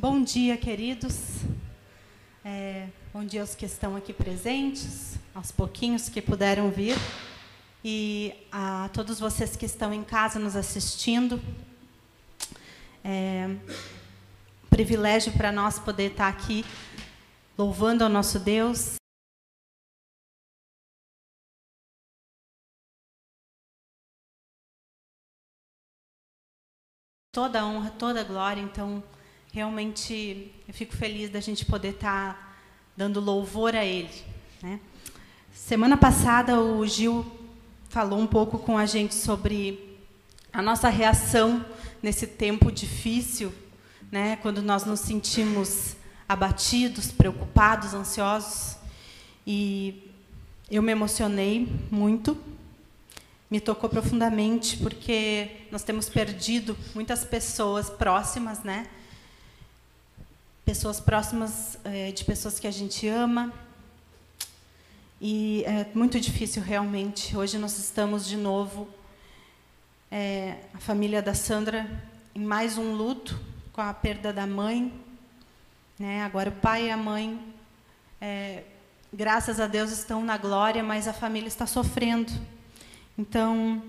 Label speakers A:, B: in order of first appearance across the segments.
A: Bom dia, queridos. É, bom dia aos que estão aqui presentes, aos pouquinhos que puderam vir, e a todos vocês que estão em casa nos assistindo. É um privilégio para nós poder estar aqui louvando ao nosso Deus. Toda a honra, toda a glória, então realmente eu fico feliz da gente poder estar tá dando louvor a Ele. Né? Semana passada o Gil falou um pouco com a gente sobre a nossa reação nesse tempo difícil, né? quando nós nos sentimos abatidos, preocupados, ansiosos. E eu me emocionei muito, me tocou profundamente, porque nós temos perdido muitas pessoas próximas, né? Pessoas próximas é, de pessoas que a gente ama. E é muito difícil, realmente. Hoje nós estamos de novo, é, a família da Sandra, em mais um luto com a perda da mãe. Né? Agora, o pai e a mãe, é, graças a Deus, estão na glória, mas a família está sofrendo. Então,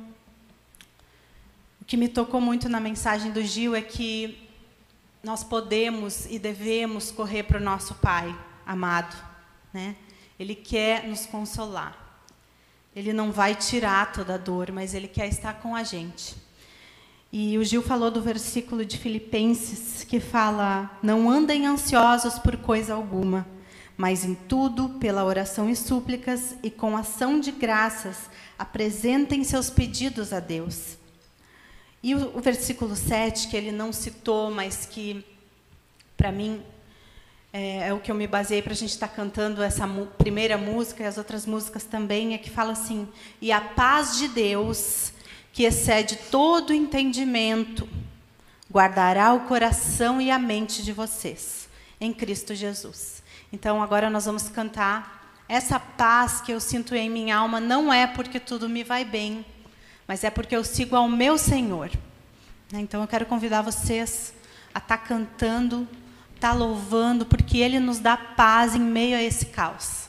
A: o que me tocou muito na mensagem do Gil é que nós podemos e devemos correr para o nosso Pai amado. Né? Ele quer nos consolar. Ele não vai tirar toda a dor, mas ele quer estar com a gente. E o Gil falou do versículo de Filipenses que fala: Não andem ansiosos por coisa alguma, mas em tudo, pela oração e súplicas e com ação de graças, apresentem seus pedidos a Deus. E o, o versículo 7, que ele não citou, mas que, para mim, é, é, o que eu me baseei para a gente estar tá cantando essa primeira música e as outras músicas também, é que fala assim: E a paz de Deus, que excede todo entendimento, guardará o coração e a mente de vocês, em Cristo Jesus. Então, agora nós vamos cantar. Essa paz que eu sinto em minha alma não é porque tudo me vai bem, mas é porque eu sigo ao meu Senhor. Né? Então eu quero convidar vocês a estar tá cantando, estar tá louvando, porque Ele nos dá paz em meio a esse caos.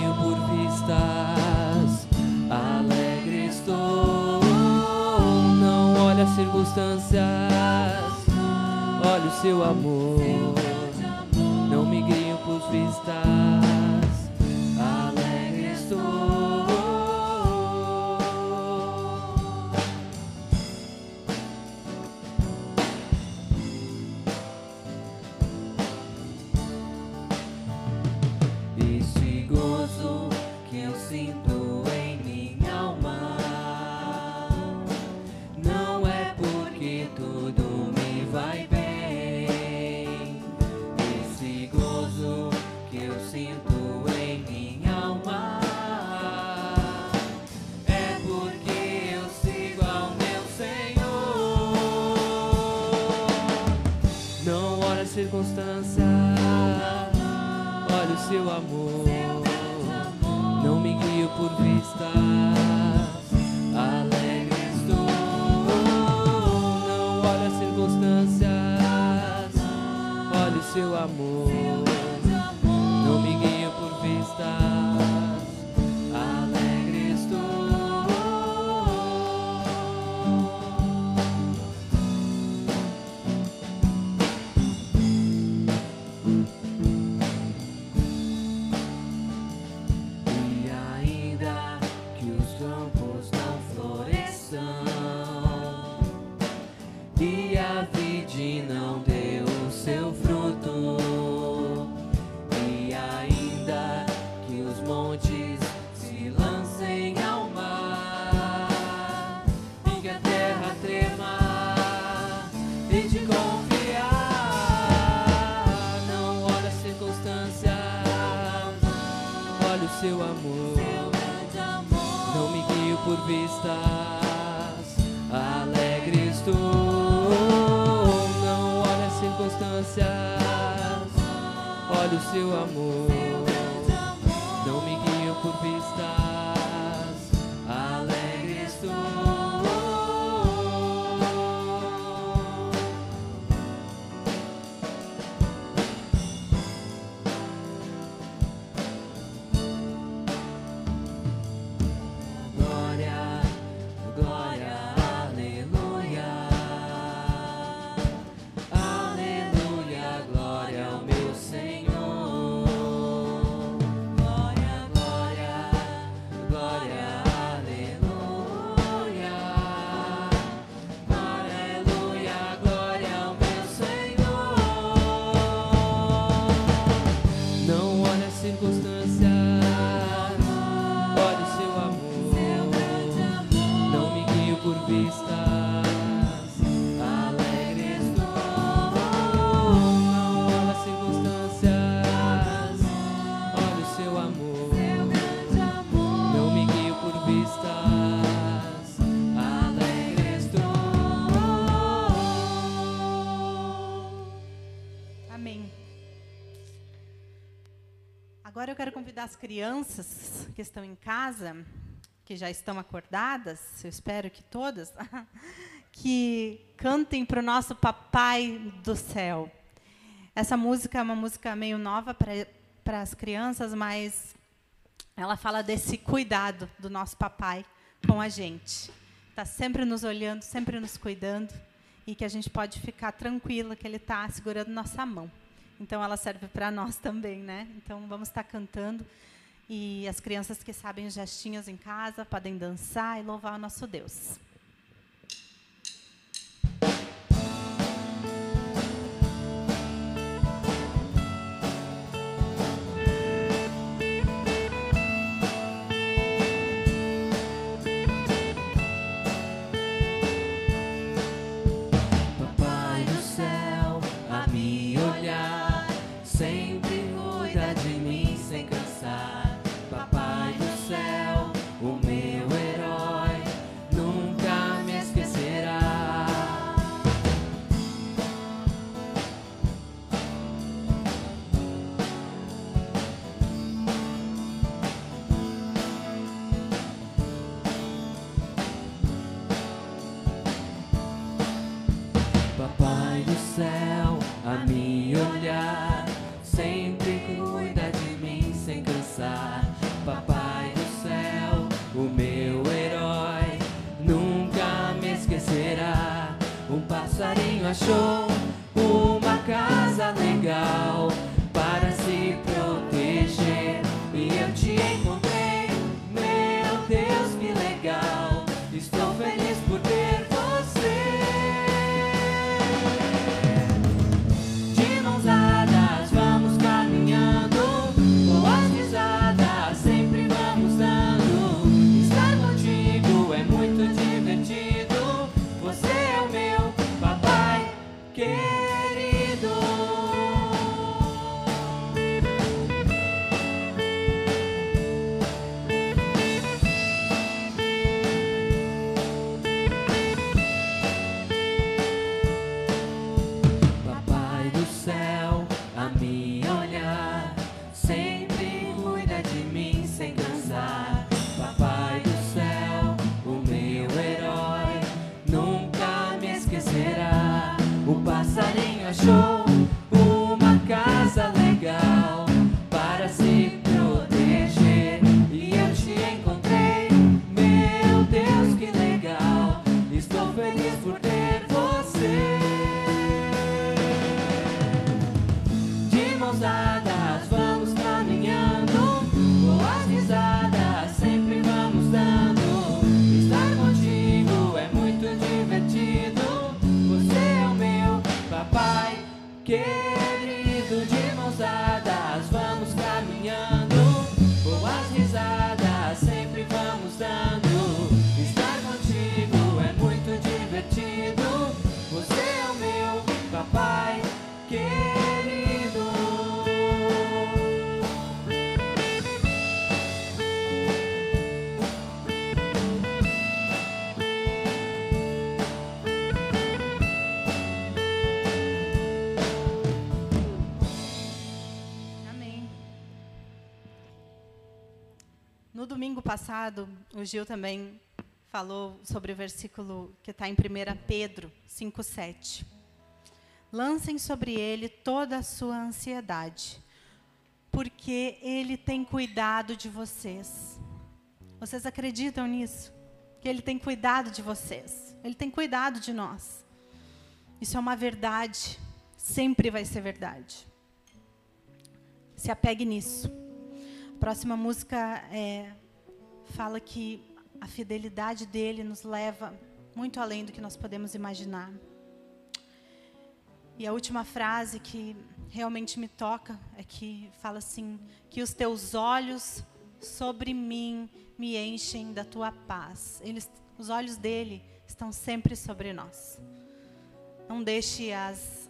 B: circunstâncias. Olhe o seu amor. Não me guio por vistas. Domingo seu amor. Não me guio por vista. Alegre estou. Não olha as circunstâncias. Olho o seu amor.
A: convidar as crianças que estão em casa, que já estão acordadas, eu espero que todas, que cantem para o nosso Papai do Céu. Essa música é uma música meio nova para as crianças, mas ela fala desse cuidado do nosso Papai com a gente. Está sempre nos olhando, sempre nos cuidando, e que a gente pode ficar tranquila que Ele está segurando nossa mão. Então ela serve para nós também, né? Então vamos estar cantando e as crianças que sabem gestinhos em casa podem dançar e louvar o nosso Deus. 手。Passado, o Gil também falou sobre o versículo que está em 1 Pedro 5,7. Lancem sobre ele toda a sua ansiedade, porque ele tem cuidado de vocês. Vocês acreditam nisso? Que ele tem cuidado de vocês. Ele tem cuidado de nós. Isso é uma verdade, sempre vai ser verdade. Se apegue nisso. A próxima música é, fala que a fidelidade dele nos leva muito além do que nós podemos imaginar. E a última frase que realmente me toca é que fala assim: que os teus olhos sobre mim me enchem da tua paz. Eles, os olhos dele estão sempre sobre nós. Não deixe as,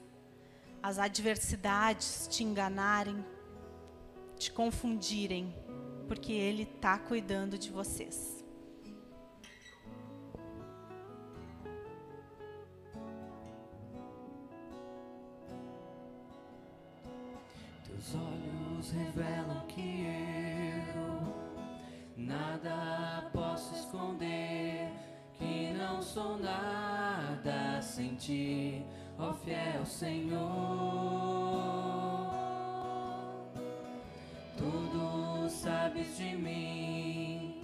A: as adversidades te enganarem, te confundirem, porque ele está cuidando de vocês.
B: Teus olhos revelam que eu nada posso esconder, que não sou nada sem ti, ó fiel Senhor. Sabes de mim,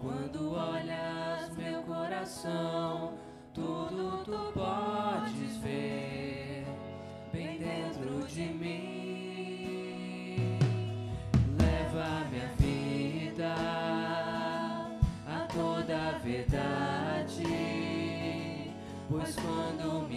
B: quando olhas meu coração, tudo tu podes ver bem dentro de mim. Leva minha vida a toda a verdade, pois quando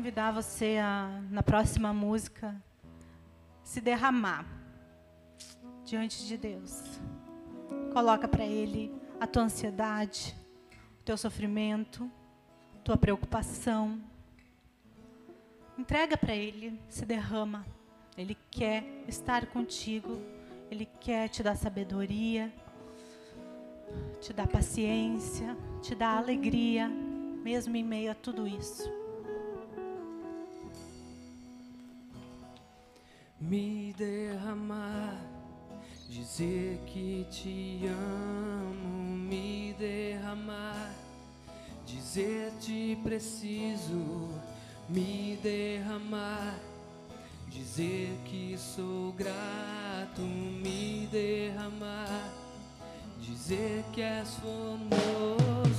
A: convidar você a, na próxima música, se derramar diante de Deus. Coloca para Ele a tua ansiedade, o teu sofrimento, tua preocupação. Entrega para Ele, se derrama. Ele quer estar contigo, Ele quer te dar sabedoria, te dar paciência, te dar alegria, mesmo em meio a tudo isso.
B: Me derramar, dizer que te amo, me derramar, dizer te preciso, me derramar, dizer que sou grato, me derramar, dizer que és formoso.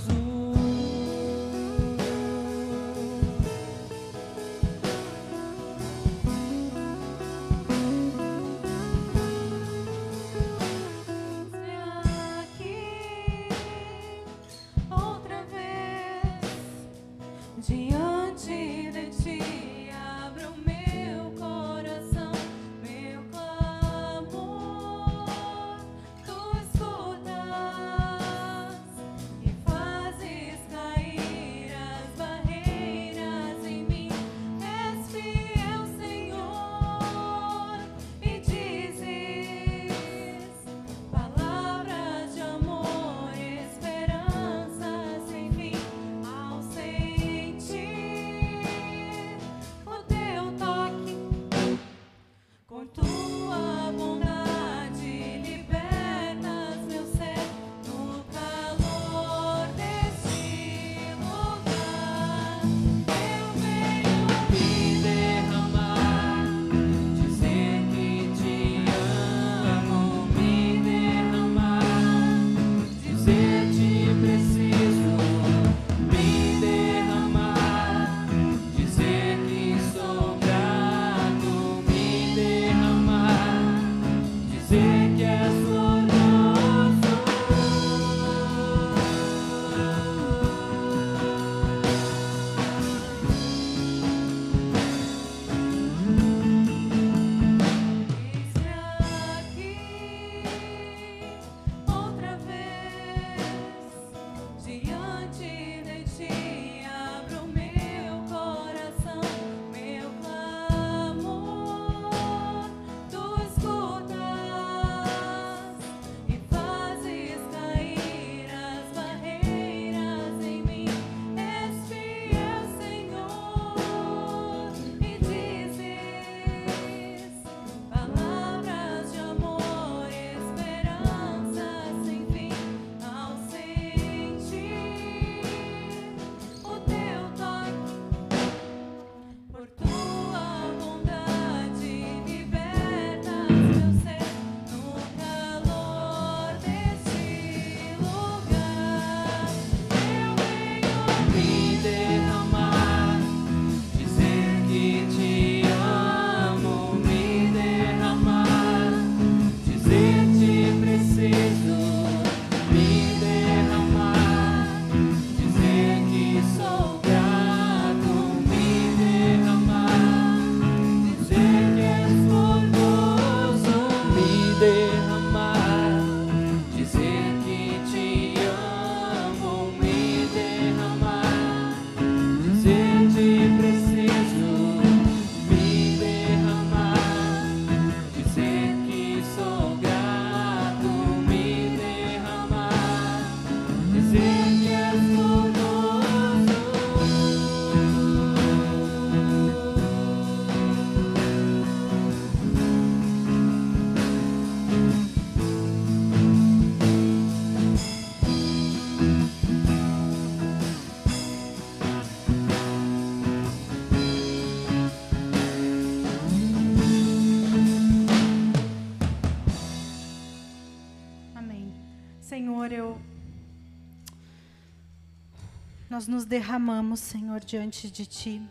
A: Nós nos derramamos, Senhor, diante de Ti.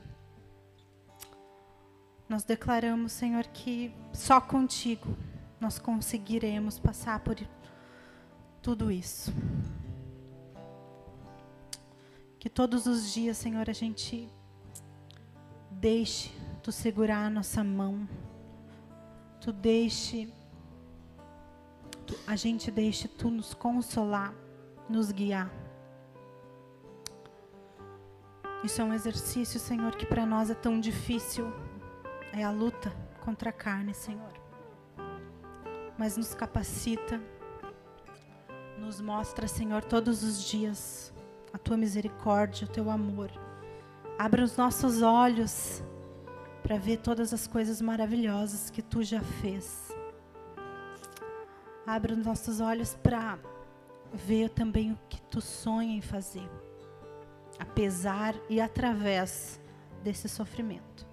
A: Nós declaramos, Senhor, que só contigo nós conseguiremos passar por tudo isso. Que todos os dias, Senhor, a gente deixe Tu segurar a nossa mão. Tu deixe tu- a gente deixe tu nos consolar, nos guiar. Isso é um exercício, Senhor, que para nós é tão difícil. É a luta contra a carne, Senhor. Mas nos capacita, nos mostra, Senhor, todos os dias a tua misericórdia, o teu amor. Abra os nossos olhos para ver todas as coisas maravilhosas que tu já fez. Abra os nossos olhos para ver também o que tu sonha em fazer, apesar e através desse sofrimento.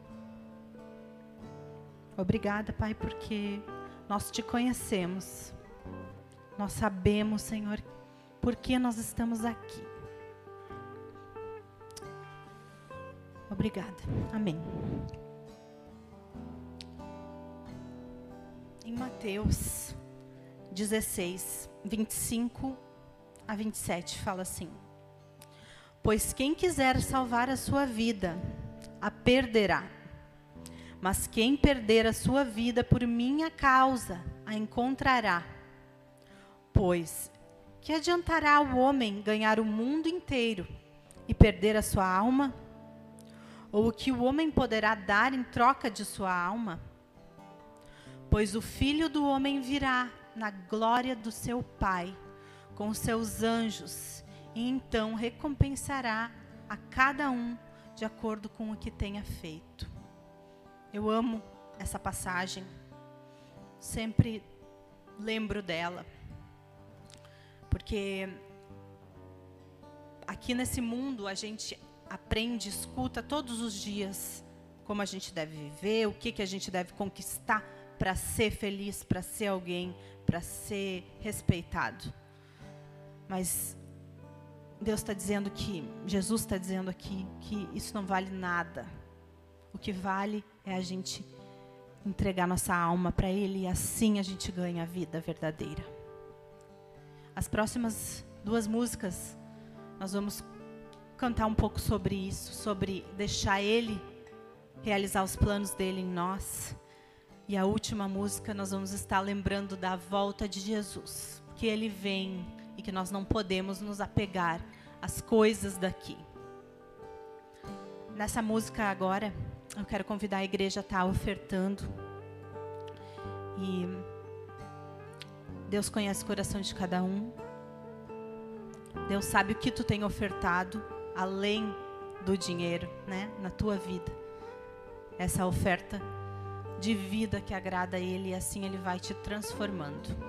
A: Obrigada, Pai, porque nós te conhecemos. Nós sabemos, Senhor, por que nós estamos aqui. Obrigada. Amém. Em Mateus 16, 25 a 27, fala assim: Pois quem quiser salvar a sua vida, a perderá. Mas quem perder a sua vida por minha causa, a encontrará. Pois que adiantará o homem ganhar o mundo inteiro e perder a sua alma? Ou o que o homem poderá dar em troca de sua alma? Pois o filho do homem virá na glória do seu Pai, com seus anjos, e então recompensará a cada um de acordo com o que tenha feito. Eu amo essa passagem, sempre lembro dela, porque aqui nesse mundo a gente aprende, escuta todos os dias como a gente deve viver, o que, que a gente deve conquistar para ser feliz, para ser alguém, para ser respeitado. Mas Deus está dizendo que, Jesus está dizendo aqui, que isso não vale nada. O que vale é a gente entregar nossa alma para Ele e assim a gente ganha a vida verdadeira. As próximas duas músicas, nós vamos cantar um pouco sobre isso, sobre deixar Ele realizar os planos dele em nós. E a última música nós vamos estar lembrando da volta de Jesus, que ele vem e que nós não podemos nos apegar às coisas daqui. Nessa música agora, eu quero convidar a igreja a estar ofertando. E Deus conhece o coração de cada um. Deus sabe o que tu tem ofertado além do dinheiro, né, na tua vida. Essa oferta de vida que agrada a Ele e assim Ele vai te transformando.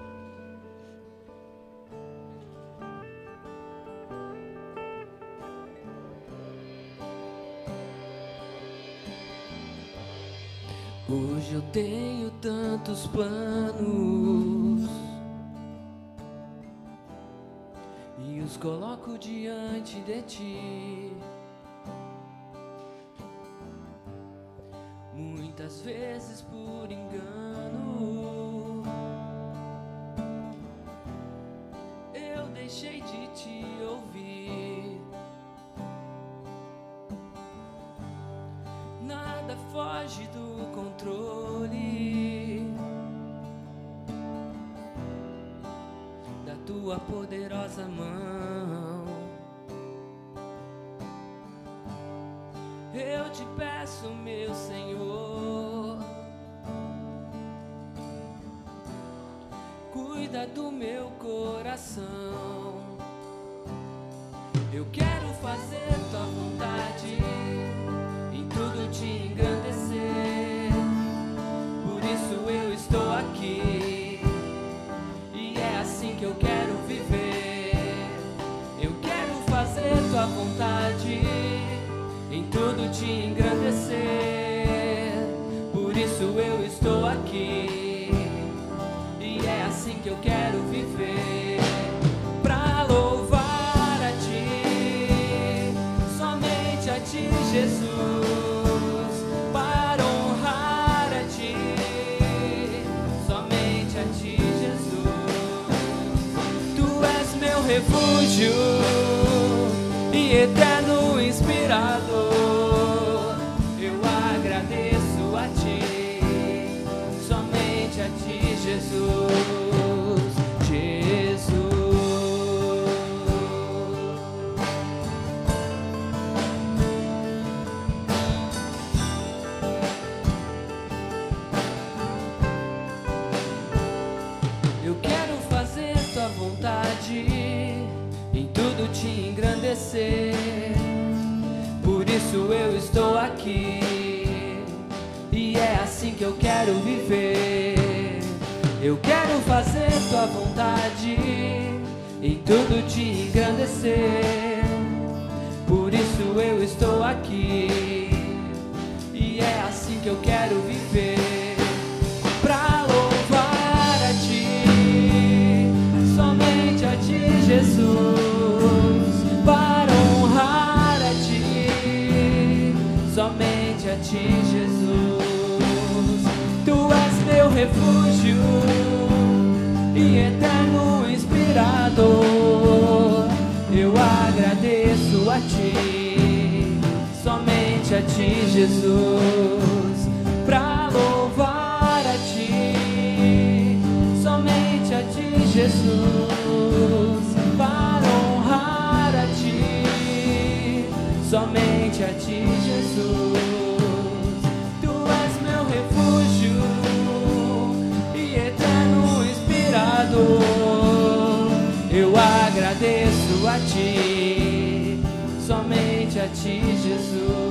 B: Hoje eu tenho tantos planos e os coloco diante de ti. Muitas vezes por engano eu deixei de te ouvir. Nada foge do tua poderosa mão. Eu te peço, meu Senhor, cuida do meu coração. Eu quero fazer tua vontade, em tudo te engrandecer. Por isso eu estou aqui, e é assim que eu quero tudo te engrandecer. Por isso eu estou aqui, e é assim que eu quero viver. Pra louvar a ti, somente a ti, Jesus. Para honrar a ti, somente a ti, Jesus. Tu és meu refúgio engrandecer. Por isso eu estou aqui, assim que eu quero viver. Eu quero fazer tua vontade, em tudo te engrandecer. Por isso eu estou aqui, e é assim que eu quero viver. Refúgio e eterno inspirador. Eu agradeço a ti, somente a ti, Jesus. Pra louvar a ti, somente a ti, Jesus. Para honrar a ti, somente a ti, Jesus. Jesus.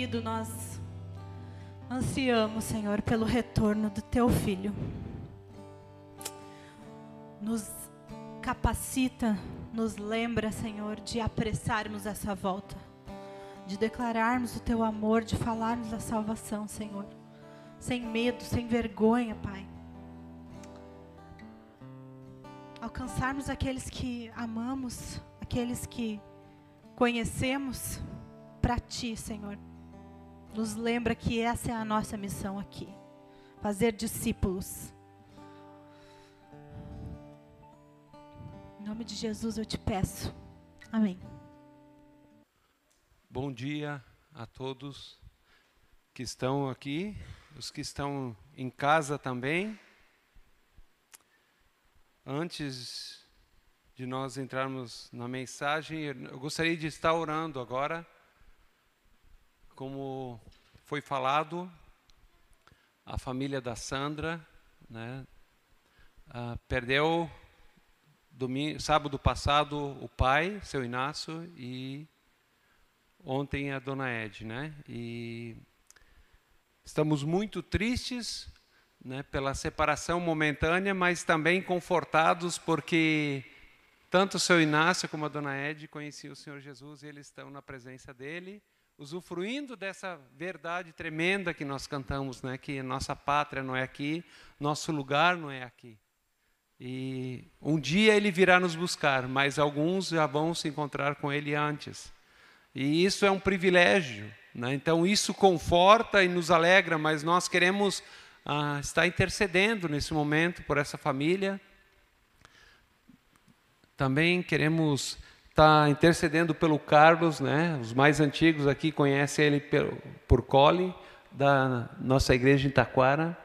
A: Querido, nós ansiamos, Senhor, pelo retorno do teu filho. Nos capacita, nos lembra, Senhor, de apressarmos essa volta, de declararmos o teu amor, de falarmos da salvação, Senhor, sem medo, sem vergonha, Pai. Alcançarmos aqueles que amamos, aqueles que conhecemos para ti, Senhor. Nos lembra que essa é a nossa missão aqui fazer discípulos. Em nome de Jesus eu te peço. Amém.
C: Bom dia a todos que estão aqui, os que estão em casa também. Antes de nós entrarmos na mensagem, eu gostaria de estar orando agora. Como foi falado, a família da Sandra né, ah, perdeu domingo, sábado passado o pai, seu Inácio, e ontem a dona Ed, né? E estamos muito tristes, né, pela separação momentânea, mas também confortados porque tanto o seu Inácio como a dona Ed conheciam o Senhor Jesus e eles estão na presença dele, usufruindo dessa verdade tremenda que nós cantamos, né, que nossa pátria não é aqui, nosso lugar não é aqui. E um dia ele virá nos buscar, mas alguns já vão se encontrar com ele antes. E isso é um privilégio. Né? Então, isso conforta e nos alegra, mas nós queremos ah, estar intercedendo nesse momento por essa família. Também queremos estar intercedendo pelo Carlos, né? os mais antigos aqui conhecem ele por, por Cole, da nossa igreja em Taquara,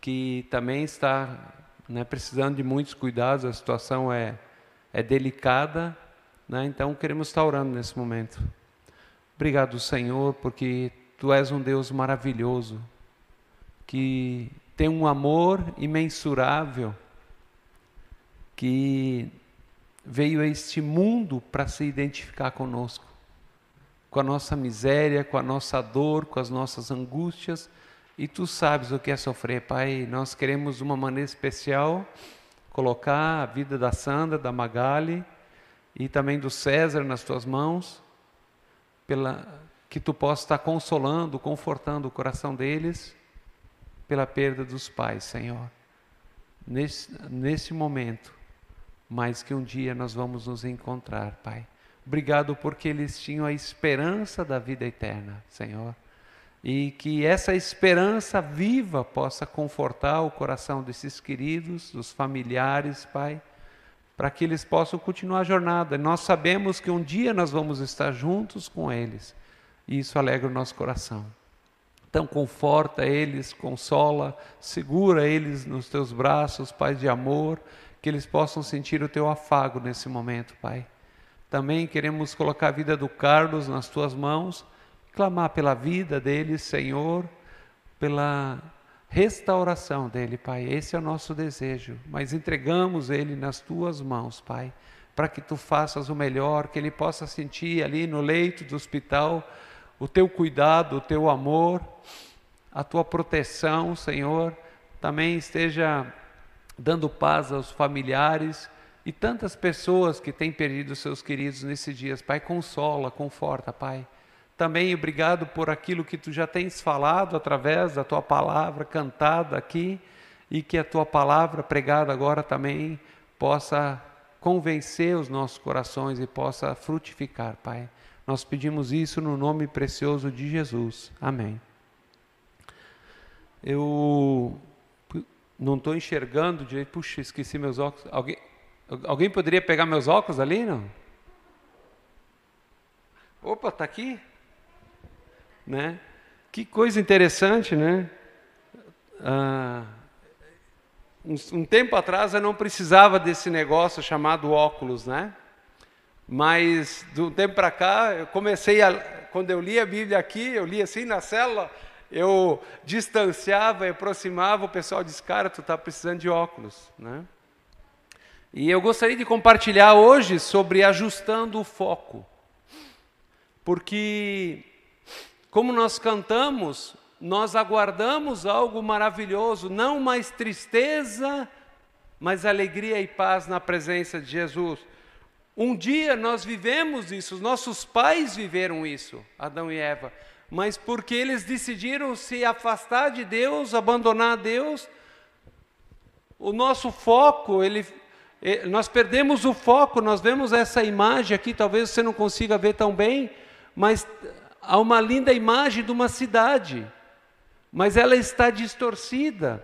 C: que também está né, precisando de muitos cuidados, a situação é, é delicada, né? então queremos estar orando nesse momento. Obrigado, Senhor, porque Tu és um Deus maravilhoso, que tem um amor imensurável, que veio a este mundo para se identificar conosco, com a nossa miséria, com a nossa dor, com as nossas angústias, e tu sabes o que é sofrer, Pai. Nós queremos de uma maneira especial colocar a vida da Sandra, da Magali e também do César nas tuas mãos pela, que tu possa estar consolando, confortando o coração deles pela perda dos pais, Senhor. Nesse, nesse momento, mas que um dia nós vamos nos encontrar, Pai. Obrigado porque eles tinham a esperança da vida eterna, Senhor. E que essa esperança viva possa confortar o coração desses queridos, dos familiares, Pai para que eles possam continuar a jornada. Nós sabemos que um dia nós vamos estar juntos com eles, e isso alegra o nosso coração. Então, conforta eles, consola, segura eles nos teus braços, Pai de amor, que eles possam sentir o teu afago nesse momento, Pai. Também queremos colocar a vida do Carlos nas tuas mãos, clamar pela vida dele, Senhor, pela restauração dele, Pai. Esse é o nosso desejo, mas entregamos ele nas tuas mãos, Pai, para que tu faças o melhor, que ele possa sentir ali no leito do hospital o teu cuidado, o teu amor, a tua proteção, Senhor. Também esteja dando paz aos familiares e tantas pessoas que têm perdido seus queridos nesses dias. Pai, consola, conforta, Pai. Também obrigado por aquilo que tu já tens falado através da tua palavra cantada aqui e que a tua palavra pregada agora também possa convencer os nossos corações e possa frutificar, Pai. Nós pedimos isso no nome precioso de Jesus. Amém. Eu não estou enxergando direito. Puxa, esqueci meus óculos. Alguém, alguém poderia pegar meus óculos ali, não? Opa, está aqui? Né? Que coisa interessante, né? Ah, um, um, tempo atrás eu não precisava desse negócio chamado óculos, né? Mas do tempo para cá, eu comecei a, quando eu li a Bíblia aqui, eu li assim na célula, eu distanciava e aproximava, o pessoal disse, cara, tu está precisando de óculos, né? E eu gostaria de compartilhar hoje sobre ajustando o foco, porque como nós cantamos, nós aguardamos algo maravilhoso, não mais tristeza, mas alegria e paz na presença de Jesus. Um dia nós vivemos isso, os nossos pais viveram isso, Adão e Eva, mas porque eles decidiram se afastar de Deus, abandonar Deus, o nosso foco, ele, eh, nós perdemos o foco, nós vemos essa imagem aqui, talvez você não consiga ver tão bem, mas há uma linda imagem de uma cidade, mas ela está distorcida.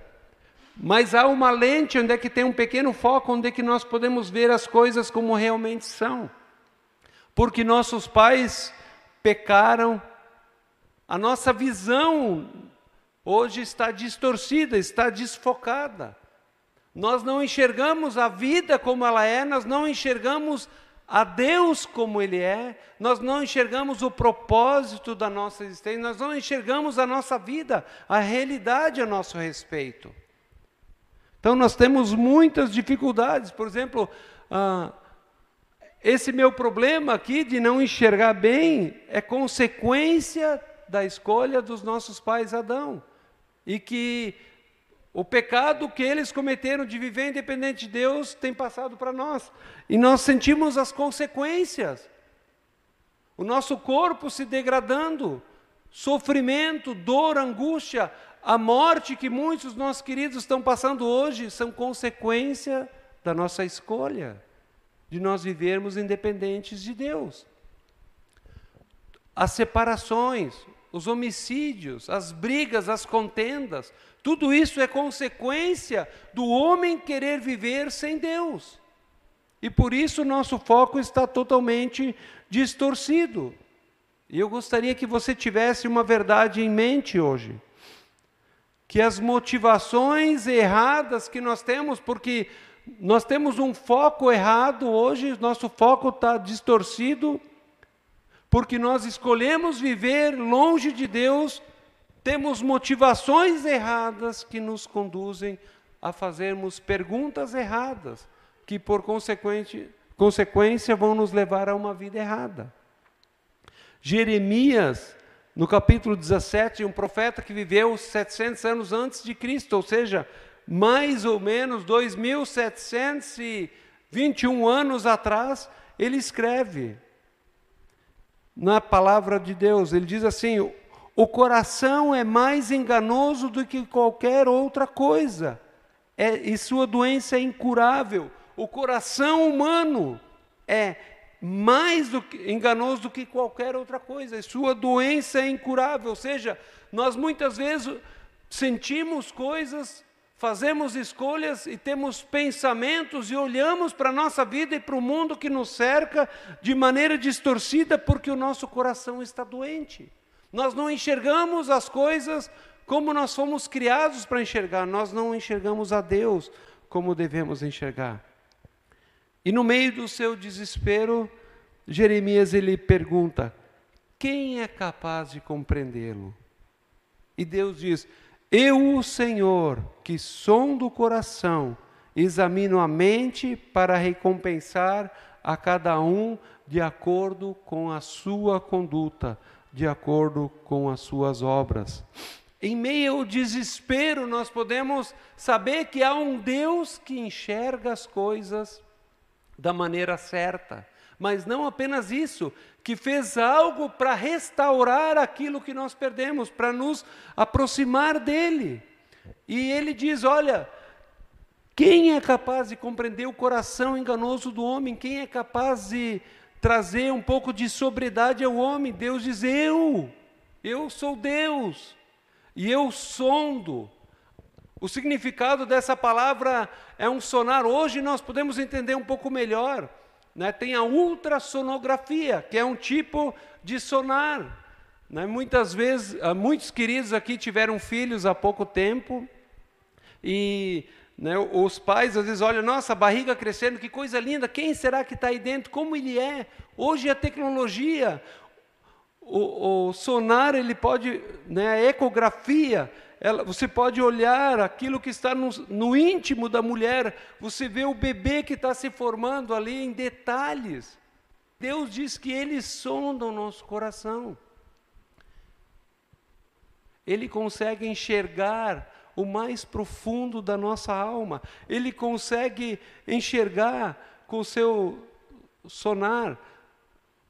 C: Mas há uma lente onde é que tem um pequeno foco, onde é que nós podemos ver as coisas como realmente são. Porque nossos pais pecaram, a nossa visão hoje está distorcida, está desfocada. Nós não enxergamos a vida como ela é, nós não enxergamos a Deus como Ele é, nós não enxergamos o propósito da nossa existência, nós não enxergamos a nossa vida, a realidade a nosso respeito. Então nós temos muitas dificuldades, por exemplo, ah, esse meu problema aqui de não enxergar bem é consequência da escolha dos nossos pais Adão. E que o pecado que eles cometeram de viver independente de Deus tem passado para nós. E nós sentimos as consequências. O nosso corpo se degradando, sofrimento, dor, angústia, a morte que muitos dos nossos queridos estão passando hoje são consequência da nossa escolha de nós vivermos independentes de Deus. As separações, os homicídios, as brigas, as contendas, tudo isso é consequência do homem querer viver sem Deus. E por isso nosso foco está totalmente distorcido. E eu gostaria que você tivesse uma verdade em mente hoje. Que as motivações erradas que nós temos, porque nós temos um foco errado hoje, nosso foco está distorcido, porque nós escolhemos viver longe de Deus temos motivações erradas que nos conduzem a fazermos perguntas erradas, que por consequência vão nos levar a uma vida errada. Jeremias, no capítulo 17, um profeta que viveu 700 anos antes de Cristo, ou seja, mais ou menos 2721 anos atrás, ele escreve na palavra de Deus, ele diz assim: o coração é mais enganoso do que qualquer outra coisa, é, e sua doença é incurável. O coração humano é mais do que, enganoso do que qualquer outra coisa, e sua doença é incurável. Ou seja, nós muitas vezes sentimos coisas, fazemos escolhas e temos pensamentos e olhamos para a nossa vida e para o mundo que nos cerca de maneira distorcida porque o nosso coração está doente. Nós não enxergamos as coisas como nós fomos criados para enxergar, nós não enxergamos a Deus como devemos enxergar. E no meio do seu desespero, Jeremias ele pergunta: quem é capaz de compreendê-lo? E Deus diz: Eu, o Senhor, que sondo o coração, examino a mente para recompensar a cada um de acordo com a sua conduta de acordo com as suas obras. Em meio ao desespero, nós podemos saber que há um Deus que enxerga as coisas da maneira certa. Mas não apenas isso, que fez algo para restaurar aquilo que nós perdemos, para nos aproximar dele. E ele diz: Olha, quem é capaz de compreender o coração enganoso do homem? Quem é capaz de trazer um pouco de sobriedade ao homem. Deus diz: Eu, eu sou Deus, e eu sondo. O significado dessa palavra é um sonar. Hoje nós podemos entender um pouco melhor. Né? Tem a ultrassonografia, que é um tipo de sonar. Né? Muitas vezes, ah, muitos queridos aqui tiveram filhos há pouco tempo e né? Os pais às vezes olham, nossa, barriga crescendo, que coisa linda, quem será que está aí dentro? Como ele é? Hoje a tecnologia, o, o sonar, ele pode, né, a ecografia, ela, você pode olhar aquilo que está no, no íntimo da mulher, você vê o bebê que está se formando ali em detalhes. Deus diz que Ele sonda o nosso coração. Ele consegue enxergar o mais profundo da nossa alma. Ele consegue enxergar com o seu sonar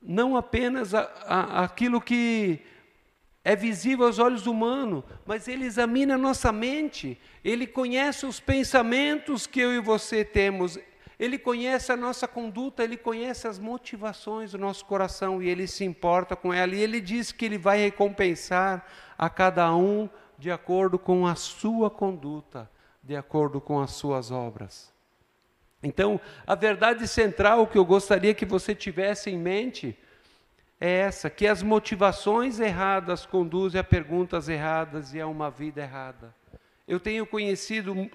C: não apenas a, a, aquilo que é visível aos olhos humanos, mas ele examina a nossa mente, ele conhece os pensamentos que eu e você temos, ele conhece a nossa conduta, ele conhece as motivações do nosso coração e ele se importa com ela. E ele diz que ele vai recompensar a cada um de acordo com a sua conduta, de acordo com as suas obras. Então, a verdade central que eu gostaria que você tivesse em mente é essa: que as motivações erradas conduzem a perguntas erradas e a uma vida errada. Eu tenho conhecido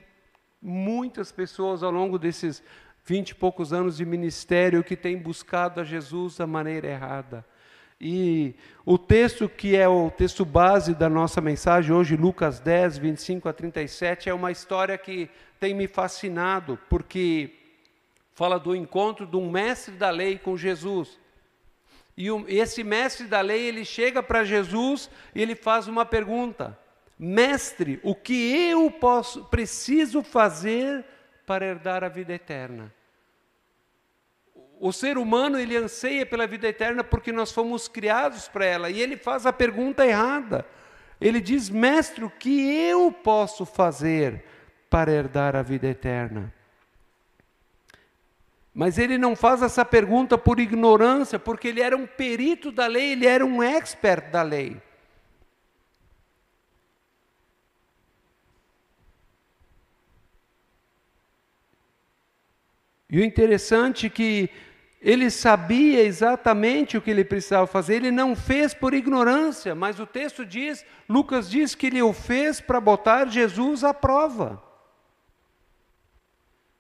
C: muitas pessoas ao longo desses vinte e poucos anos de ministério que têm buscado a Jesus da maneira errada. E o texto que é o texto base da nossa mensagem hoje, Lucas 10, 25 a 37, é uma história que tem me fascinado, porque fala do encontro de um mestre da lei com Jesus. E esse mestre da lei, ele chega para Jesus e ele faz uma pergunta: Mestre, o que eu posso, preciso fazer para herdar a vida eterna? o ser humano ele anseia pela vida eterna porque nós fomos criados para ela. E ele faz a pergunta errada. Ele diz: Mestre, o que eu posso fazer para herdar a vida eterna? Mas ele não faz essa pergunta por ignorância, porque ele era um perito da lei, ele era um expert da lei. E o interessante é que ele sabia exatamente o que ele precisava fazer, ele não fez por ignorância, mas o texto diz, Lucas diz que ele o fez para botar Jesus à prova.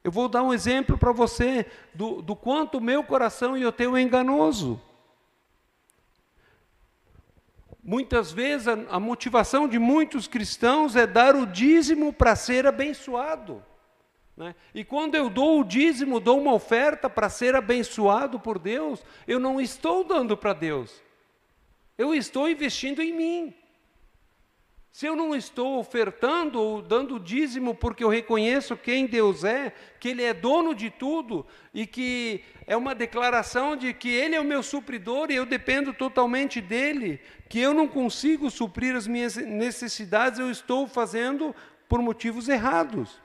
C: Eu vou dar um exemplo para você do, do quanto o meu coração e o teu é enganoso. Muitas vezes a, a motivação de muitos cristãos é dar o dízimo para ser abençoado. Né? E quando eu dou o dízimo, dou uma oferta para ser abençoado por Deus, eu não estou dando para Deus, eu estou investindo em mim. Se eu não estou ofertando ou dando dízimo porque eu reconheço quem Deus é, que Ele é dono de tudo e que é uma declaração de que Ele é o meu supridor e eu dependo totalmente dEle, que eu não consigo suprir as minhas necessidades, eu estou fazendo por motivos errados.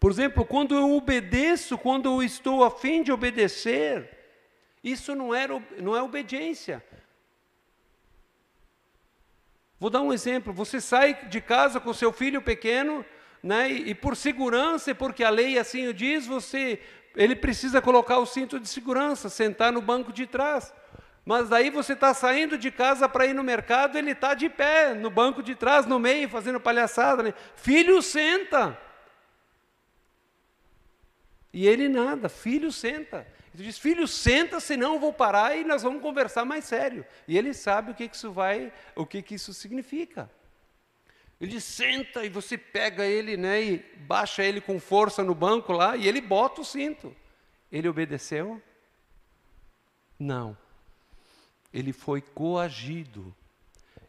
C: Por exemplo, quando eu obedeço, quando eu estou a fim de obedecer, isso não, era, não é obediência. Vou dar um exemplo: você sai de casa com seu filho pequeno, né, e, e por segurança, porque a lei assim o diz, você, ele precisa colocar o cinto de segurança, sentar no banco de trás. Mas daí você está saindo de casa para ir no mercado, ele está de pé, no banco de trás, no meio, fazendo palhaçada. Né? Filho, senta. E ele nada, filho, senta. Ele diz, filho, senta, senão eu vou parar e nós vamos conversar mais sério. E ele sabe o que, que isso vai, o que, que isso significa. Ele diz, senta, e você pega ele, né, e baixa ele com força no banco lá, e ele bota o cinto. Ele obedeceu? Não. Ele foi coagido.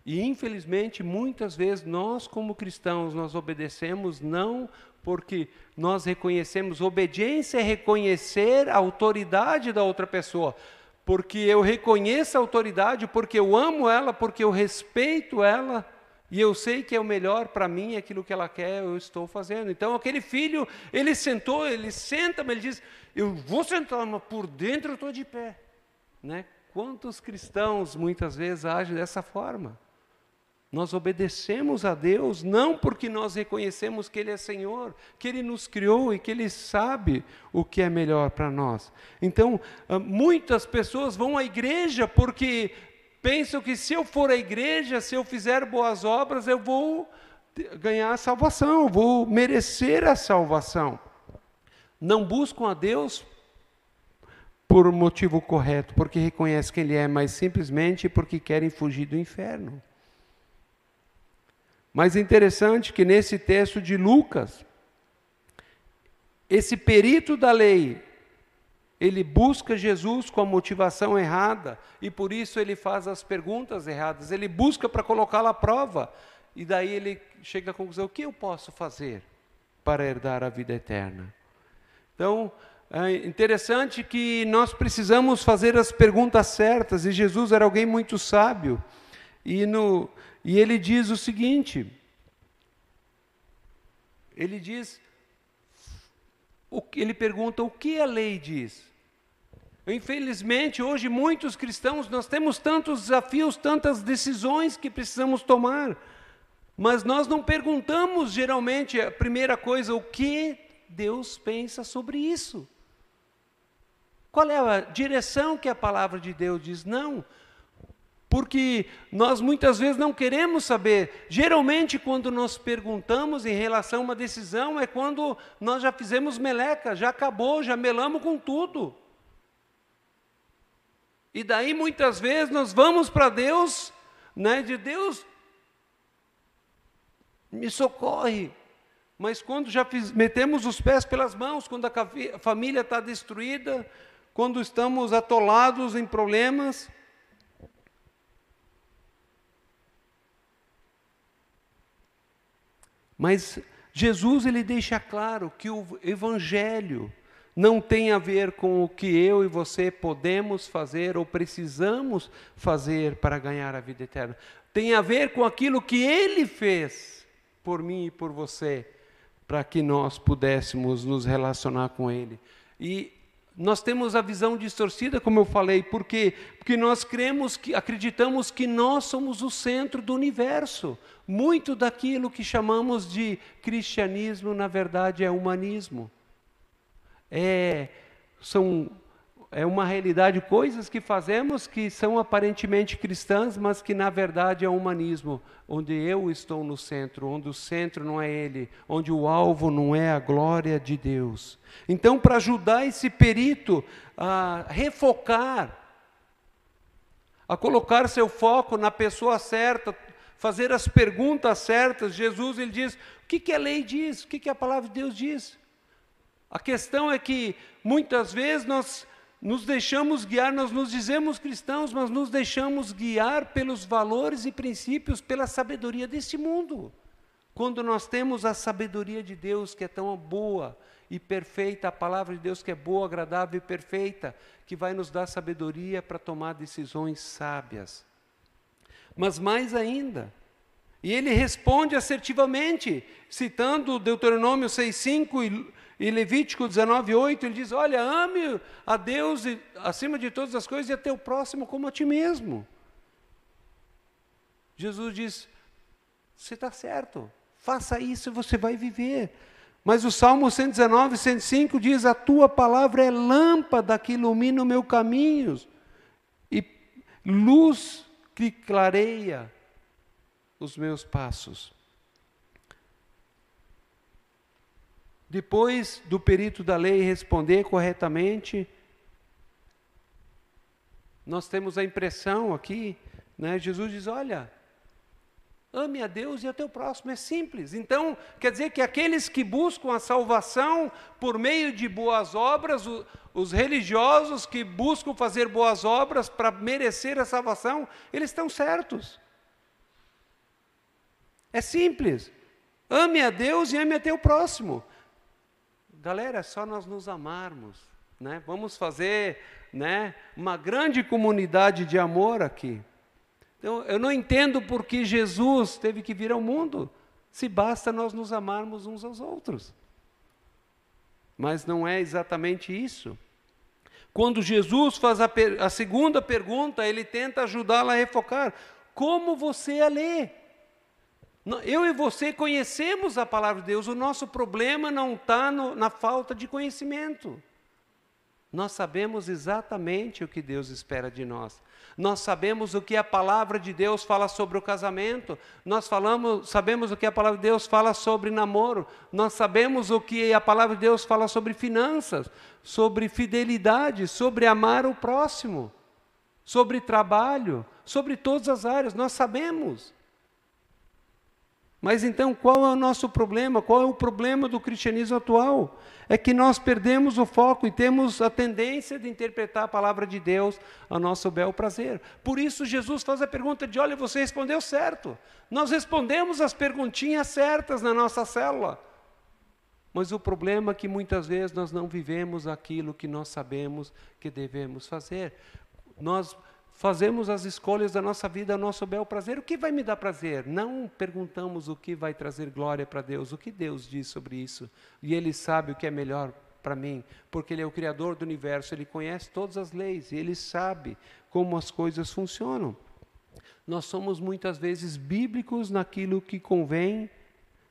C: E infelizmente, muitas vezes nós como cristãos nós obedecemos não porque nós reconhecemos obediência é reconhecer a autoridade da outra pessoa. Porque eu reconheço a autoridade, porque eu amo ela, porque eu respeito ela, e eu sei que é o melhor para mim, aquilo que ela quer, eu estou fazendo. Então, aquele filho, ele sentou, ele senta, mas ele diz: Eu vou sentar, mas por dentro eu estou de pé. Né? Quantos cristãos muitas vezes agem dessa forma? Nós obedecemos a Deus não porque nós reconhecemos que Ele é Senhor, que Ele nos criou e que Ele sabe o que é melhor para nós. Então, ah, muitas pessoas vão à igreja porque pensam que se eu for à igreja, se eu fizer boas obras, eu vou ganhar a salvação, eu vou merecer a salvação. Não buscam a Deus por motivo correto, porque reconhecem que Ele é, mas simplesmente porque querem fugir do inferno. Mas interessante que nesse texto de Lucas, esse perito da lei, ele busca Jesus com a motivação errada e por isso ele faz as perguntas erradas, ele busca para colocá-la à prova. e daí ele chega à conclusão: o que eu posso fazer para herdar a vida eterna? Então, é interessante que nós precisamos fazer as perguntas certas, e Jesus era alguém muito sábio, e, no, e ele diz o seguinte: ele diz, ele pergunta o que a lei diz. Infelizmente, hoje, muitos cristãos, nós temos tantos desafios, tantas decisões que precisamos tomar, mas nós não perguntamos geralmente a primeira coisa, o que Deus pensa sobre isso. Qual é a direção que a palavra de Deus diz? Não. Porque nós muitas vezes não queremos saber. Geralmente, quando nós perguntamos em relação a uma decisão, é quando nós já fizemos meleca, já acabou, já melamos com tudo. E daí muitas vezes nós vamos para Deus, né, de Deus, me socorre. Mas quando já fiz, metemos os pés pelas mãos, quando a família está destruída, quando estamos atolados em problemas, Mas Jesus ele deixa claro que o evangelho não tem a ver com o que eu e você podemos fazer ou precisamos fazer para ganhar a vida eterna. Tem a ver com aquilo que Ele fez por mim e por você, para que nós pudéssemos nos relacionar com Ele. E nós temos a visão distorcida, como eu falei, por quê? Porque nós cremos que acreditamos que nós somos o centro do universo. Muito daquilo que chamamos de cristianismo, na verdade, é humanismo é, são, é uma realidade, coisas que fazemos que são aparentemente cristãs, mas que na verdade é humanismo, onde eu estou no centro, onde o centro não é Ele, onde o alvo não é a glória de Deus. Então, para ajudar esse perito a refocar, a colocar seu foco na pessoa certa, fazer as perguntas certas, Jesus ele diz: o que, que a lei diz? O que, que a palavra de Deus diz? A questão é que muitas vezes nós nos deixamos guiar, nós nos dizemos cristãos, mas nos deixamos guiar pelos valores e princípios, pela sabedoria deste mundo. Quando nós temos a sabedoria de Deus que é tão boa e perfeita, a palavra de Deus que é boa, agradável e perfeita, que vai nos dar sabedoria para tomar decisões sábias. Mas mais ainda, e ele responde assertivamente, citando Deuteronômio 6,5 e e Levítico 19, 8, ele diz: Olha, ame a Deus acima de todas as coisas e a teu próximo como a ti mesmo. Jesus diz: Você está certo, faça isso e você vai viver. Mas o Salmo 119, 105 diz: A tua palavra é lâmpada que ilumina o meu caminho e luz que clareia os meus passos. Depois do perito da lei responder corretamente, nós temos a impressão aqui, né? Jesus diz: olha, ame a Deus e a teu próximo, é simples. Então, quer dizer que aqueles que buscam a salvação por meio de boas obras, os religiosos que buscam fazer boas obras para merecer a salvação, eles estão certos. É simples. Ame a Deus e ame a teu próximo. Galera, é só nós nos amarmos, né? Vamos fazer, né, uma grande comunidade de amor aqui. Então, eu não entendo por que Jesus teve que vir ao mundo, se basta nós nos amarmos uns aos outros. Mas não é exatamente isso. Quando Jesus faz a, a segunda pergunta, ele tenta ajudá-la a refocar. Como você a lê? Eu e você conhecemos a palavra de Deus, o nosso problema não está na falta de conhecimento. Nós sabemos exatamente o que Deus espera de nós. Nós sabemos o que a palavra de Deus fala sobre o casamento. Nós falamos, sabemos o que a palavra de Deus fala sobre namoro. Nós sabemos o que a palavra de Deus fala sobre finanças, sobre fidelidade, sobre amar o próximo, sobre trabalho, sobre todas as áreas. Nós sabemos. Mas então qual é o nosso problema? Qual é o problema do cristianismo atual? É que nós perdemos o foco e temos a tendência de interpretar a palavra de Deus a nosso bel prazer. Por isso Jesus faz a pergunta de: olha, você respondeu certo. Nós respondemos as perguntinhas certas na nossa célula. Mas o problema é que muitas vezes nós não vivemos aquilo que nós sabemos que devemos fazer. Nós fazemos as escolhas da nossa vida nosso bel prazer. O que vai me dar prazer? Não perguntamos o que vai trazer glória para Deus, o que Deus diz sobre isso. E Ele sabe o que é melhor para mim, porque Ele é o Criador do universo, Ele conhece todas as leis, e Ele sabe como as coisas funcionam. Nós somos muitas vezes bíblicos naquilo que convém,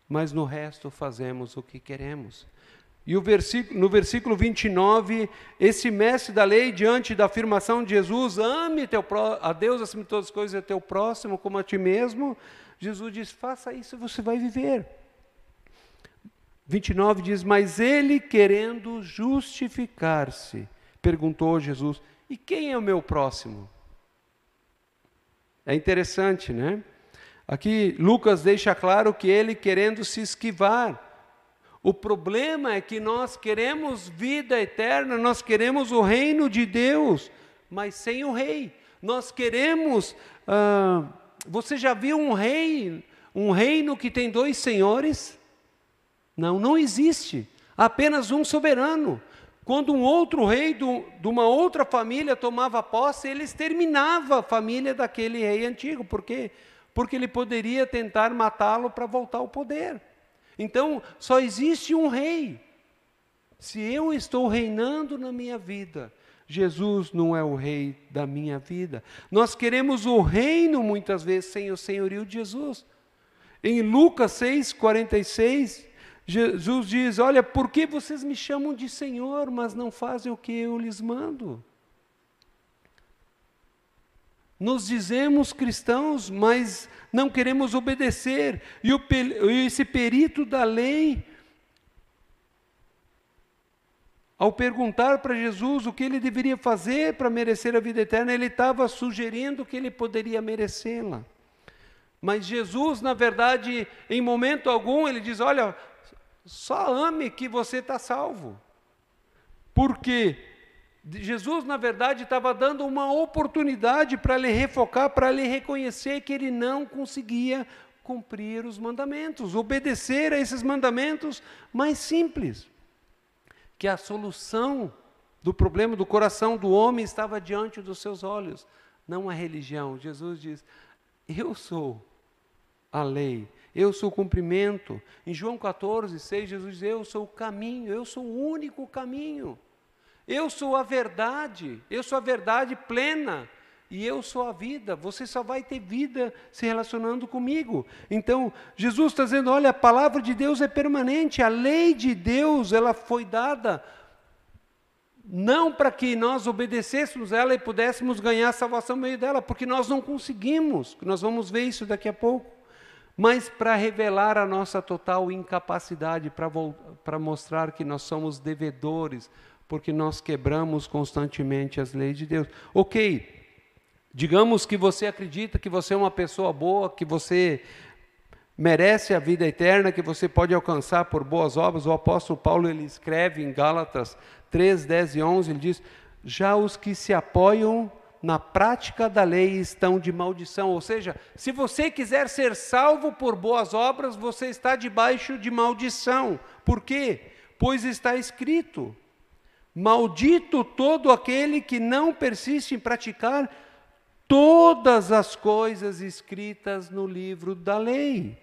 C: mas no resto fazemos o que queremos. E versículo, no versículo 29, esse mestre da lei, diante da afirmação de Jesus, ame teu a Deus acima de todas as coisas e teu próximo como a ti mesmo, Jesus diz: faça isso e você vai viver. 29 diz: Mas ele, querendo justificar-se, perguntou a Jesus: E quem é o meu próximo? É interessante, né? Aqui Lucas deixa claro que ele, querendo se esquivar, o problema é que nós queremos vida eterna, nós queremos o reino de Deus, mas sem o rei. Nós queremos. Ah, você já viu um rei, um reino que tem dois senhores? Não, não existe. Apenas um soberano. Quando um outro rei do, de uma outra família tomava posse, ele exterminava a família daquele rei antigo. Por quê? Porque ele poderia tentar matá-lo para voltar ao poder. Então, só existe um rei. Se eu estou reinando na minha vida, Jesus não é o rei da minha vida. Nós queremos o reino muitas vezes sem o senhorio de Jesus. Em Lucas 6, 46, Jesus diz: Olha, por que vocês me chamam de Senhor, mas não fazem o que eu lhes mando? Nos dizemos cristãos, mas não queremos obedecer. E o, esse perito da lei, ao perguntar para Jesus o que ele deveria fazer para merecer a vida eterna, ele estava sugerindo que ele poderia merecê-la. Mas Jesus, na verdade, em momento algum, ele diz: Olha, só ame que você está salvo. Por quê? Jesus, na verdade, estava dando uma oportunidade para ele refocar, para ele reconhecer que ele não conseguia cumprir os mandamentos, obedecer a esses mandamentos mais simples. Que a solução do problema do coração do homem estava diante dos seus olhos, não a religião. Jesus diz: Eu sou a lei, eu sou o cumprimento. Em João 14, 6, Jesus diz: Eu sou o caminho, eu sou o único caminho. Eu sou a verdade, eu sou a verdade plena e eu sou a vida. Você só vai ter vida se relacionando comigo. Então, Jesus está dizendo: olha, a palavra de Deus é permanente, a lei de Deus, ela foi dada não para que nós obedecêssemos ela e pudéssemos ganhar salvação no meio dela, porque nós não conseguimos, nós vamos ver isso daqui a pouco, mas para revelar a nossa total incapacidade, para mostrar que nós somos devedores, porque nós quebramos constantemente as leis de Deus. Ok, digamos que você acredita que você é uma pessoa boa, que você merece a vida eterna, que você pode alcançar por boas obras. O apóstolo Paulo ele escreve em Gálatas 3, 10 e 11, ele diz: Já os que se apoiam na prática da lei estão de maldição. Ou seja, se você quiser ser salvo por boas obras, você está debaixo de maldição. Por quê? Pois está escrito: Maldito todo aquele que não persiste em praticar todas as coisas escritas no livro da lei.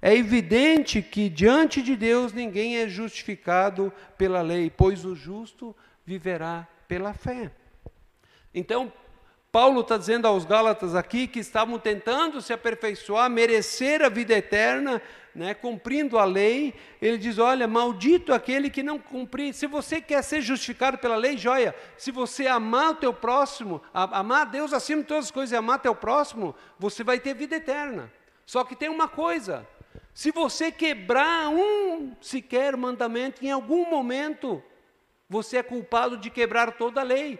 C: É evidente que diante de Deus ninguém é justificado pela lei, pois o justo viverá pela fé. Então, Paulo está dizendo aos Gálatas aqui que estavam tentando se aperfeiçoar, merecer a vida eterna, né, cumprindo a lei, ele diz: Olha, maldito aquele que não cumprir. Se você quer ser justificado pela lei, joia. Se você amar o teu próximo, amar a Deus acima de todas as coisas e amar teu próximo, você vai ter vida eterna. Só que tem uma coisa: se você quebrar um sequer mandamento, em algum momento, você é culpado de quebrar toda a lei.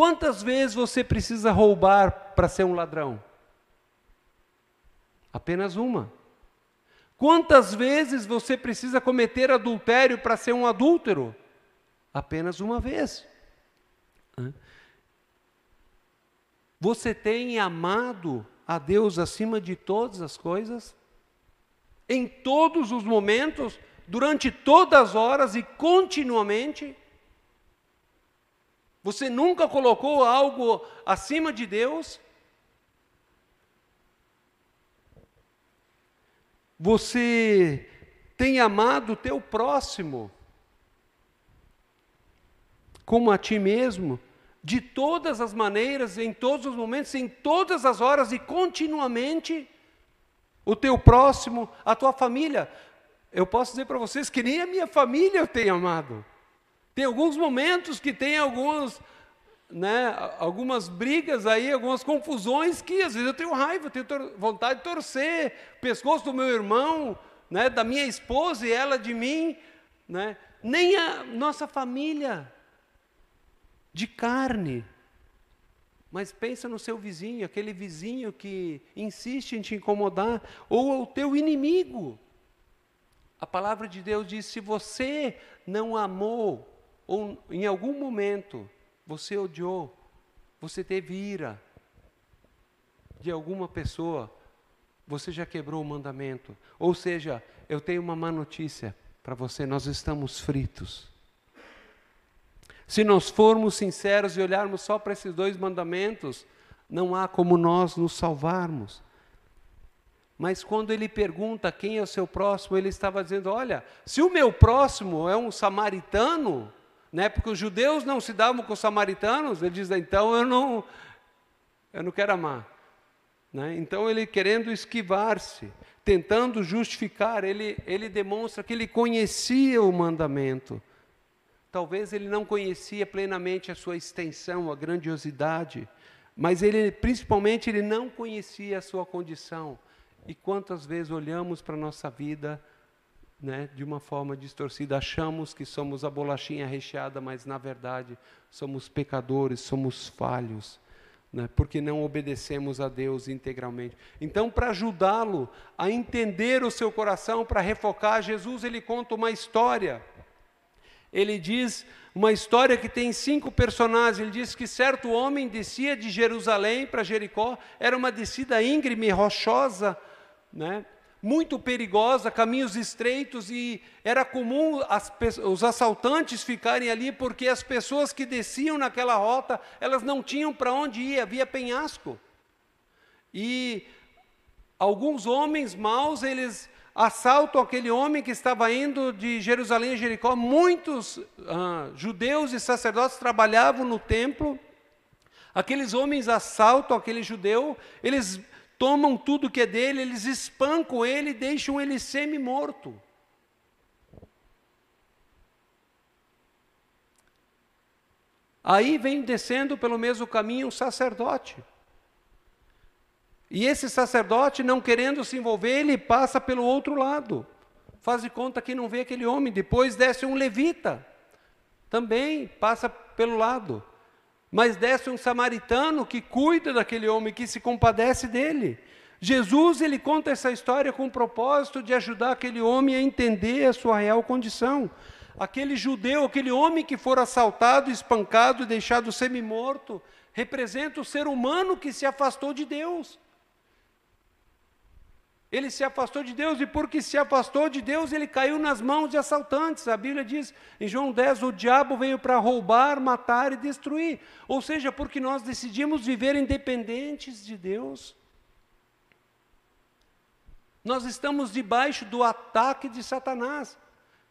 C: Quantas vezes você precisa roubar para ser um ladrão? Apenas uma. Quantas vezes você precisa cometer adultério para ser um adúltero? Apenas uma vez. Você tem amado a Deus acima de todas as coisas? Em todos os momentos, durante todas as horas e continuamente? Você nunca colocou algo acima de Deus? Você tem amado o teu próximo como a ti mesmo? de todas as maneiras, em todos os momentos, em todas as horas e continuamente, o teu próximo, a tua família. Eu posso dizer para vocês que nem a minha família eu tenho amado. Tem alguns momentos que tem alguns, né, algumas brigas aí, algumas confusões que às vezes eu tenho raiva, eu tenho vontade de torcer o pescoço do meu irmão, né, da minha esposa e ela de mim, né? Nem a nossa família de carne. Mas pensa no seu vizinho, aquele vizinho que insiste em te incomodar, ou o teu inimigo. A palavra de Deus diz: se você não amou, ou em algum momento você odiou, você teve ira de alguma pessoa, você já quebrou o mandamento. Ou seja, eu tenho uma má notícia para você: nós estamos fritos. Se nós formos sinceros e olharmos só para esses dois mandamentos, não há como nós nos salvarmos. Mas quando ele pergunta quem é o seu próximo, ele estava dizendo: olha, se o meu próximo é um samaritano, né, porque os judeus não se davam com os samaritanos, ele diz: então eu não, eu não quero amar. Né? Então ele querendo esquivar-se, tentando justificar, ele, ele demonstra que ele conhecia o mandamento. Talvez ele não conhecia plenamente a sua extensão, a grandiosidade, mas ele, principalmente, ele não conhecia a sua condição. E quantas vezes olhamos para a nossa vida né, de uma forma distorcida, achamos que somos a bolachinha recheada, mas na verdade somos pecadores, somos falhos, né, porque não obedecemos a Deus integralmente. Então, para ajudá-lo a entender o seu coração, para refocar, Jesus ele conta uma história ele diz uma história que tem cinco personagens. Ele diz que certo homem descia de Jerusalém para Jericó, era uma descida íngreme, rochosa, né? Muito perigosa, caminhos estreitos, e era comum as, os assaltantes ficarem ali, porque as pessoas que desciam naquela rota, elas não tinham para onde ir, havia penhasco. E alguns homens maus, eles assaltam aquele homem que estava indo de Jerusalém a Jericó. Muitos ah, judeus e sacerdotes trabalhavam no templo. Aqueles homens assaltam aquele judeu, eles tomam tudo que é dele, eles espancam ele e deixam ele semi-morto. Aí vem descendo pelo mesmo caminho um sacerdote. E esse sacerdote, não querendo se envolver, ele passa pelo outro lado. Faz de conta que não vê aquele homem. Depois desce um levita, também passa pelo lado. Mas desce um samaritano que cuida daquele homem, que se compadece dele. Jesus ele conta essa história com o propósito de ajudar aquele homem a entender a sua real condição. Aquele judeu, aquele homem que for assaltado, espancado e deixado semi-morto, representa o ser humano que se afastou de Deus. Ele se afastou de Deus e porque se afastou de Deus, ele caiu nas mãos de assaltantes. A Bíblia diz em João 10: o diabo veio para roubar, matar e destruir. Ou seja, porque nós decidimos viver independentes de Deus. Nós estamos debaixo do ataque de Satanás,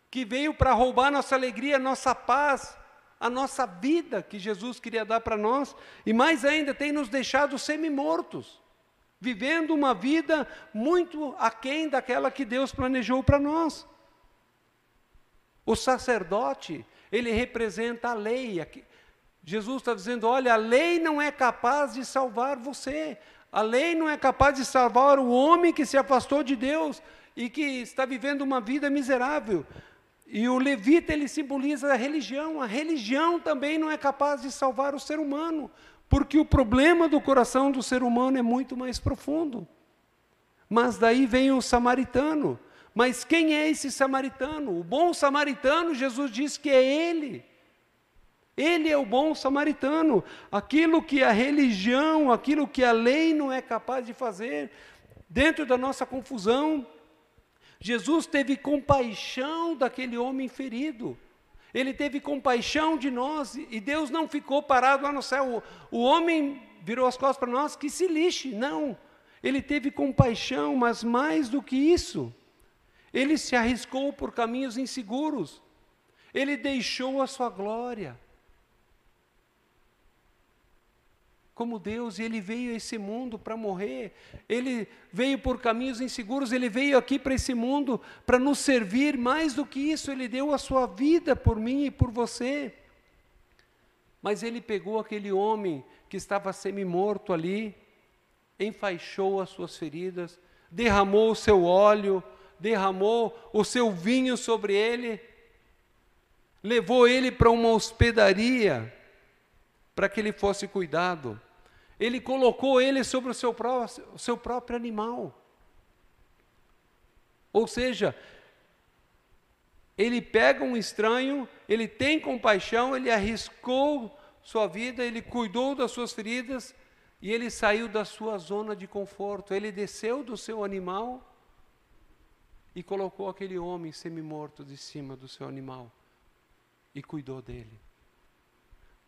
C: que veio para roubar nossa alegria, nossa paz, a nossa vida que Jesus queria dar para nós, e mais ainda, tem nos deixado semi-mortos vivendo uma vida muito aquém daquela que Deus planejou para nós. O sacerdote, ele representa a lei. Jesus está dizendo: olha, a lei não é capaz de salvar você, a lei não é capaz de salvar o homem que se afastou de Deus e que está vivendo uma vida miserável. E o levita ele simboliza a religião. A religião também não é capaz de salvar o ser humano, porque o problema do coração do ser humano é muito mais profundo. Mas daí vem um samaritano. Mas quem é esse samaritano? O bom samaritano, Jesus diz que é ele. Ele é o bom samaritano. Aquilo que a religião, aquilo que a lei não é capaz de fazer, dentro da nossa confusão, Jesus teve compaixão daquele homem ferido. Ele teve compaixão de nós e Deus não ficou parado lá no céu. O, o homem virou as costas para nós, que se lixe. Não. Ele teve compaixão, mas mais do que isso, ele se arriscou por caminhos inseguros. Ele deixou a sua glória. Como Deus, e ele veio a esse mundo para morrer. Ele veio por caminhos inseguros, ele veio aqui para esse mundo para nos servir. Mais do que isso, ele deu a sua vida por mim e por você. Mas ele pegou aquele homem que estava semi-morto ali, enfaixou as suas feridas, derramou o seu óleo, derramou o seu vinho sobre ele, levou ele para uma hospedaria para que ele fosse cuidado. Ele colocou ele sobre o seu, pró seu próprio animal. Ou seja, ele pega um estranho, ele tem compaixão, ele arriscou sua vida, ele cuidou das suas feridas e ele saiu da sua zona de conforto. Ele desceu do seu animal e colocou aquele homem semi-morto de cima do seu animal e cuidou dele.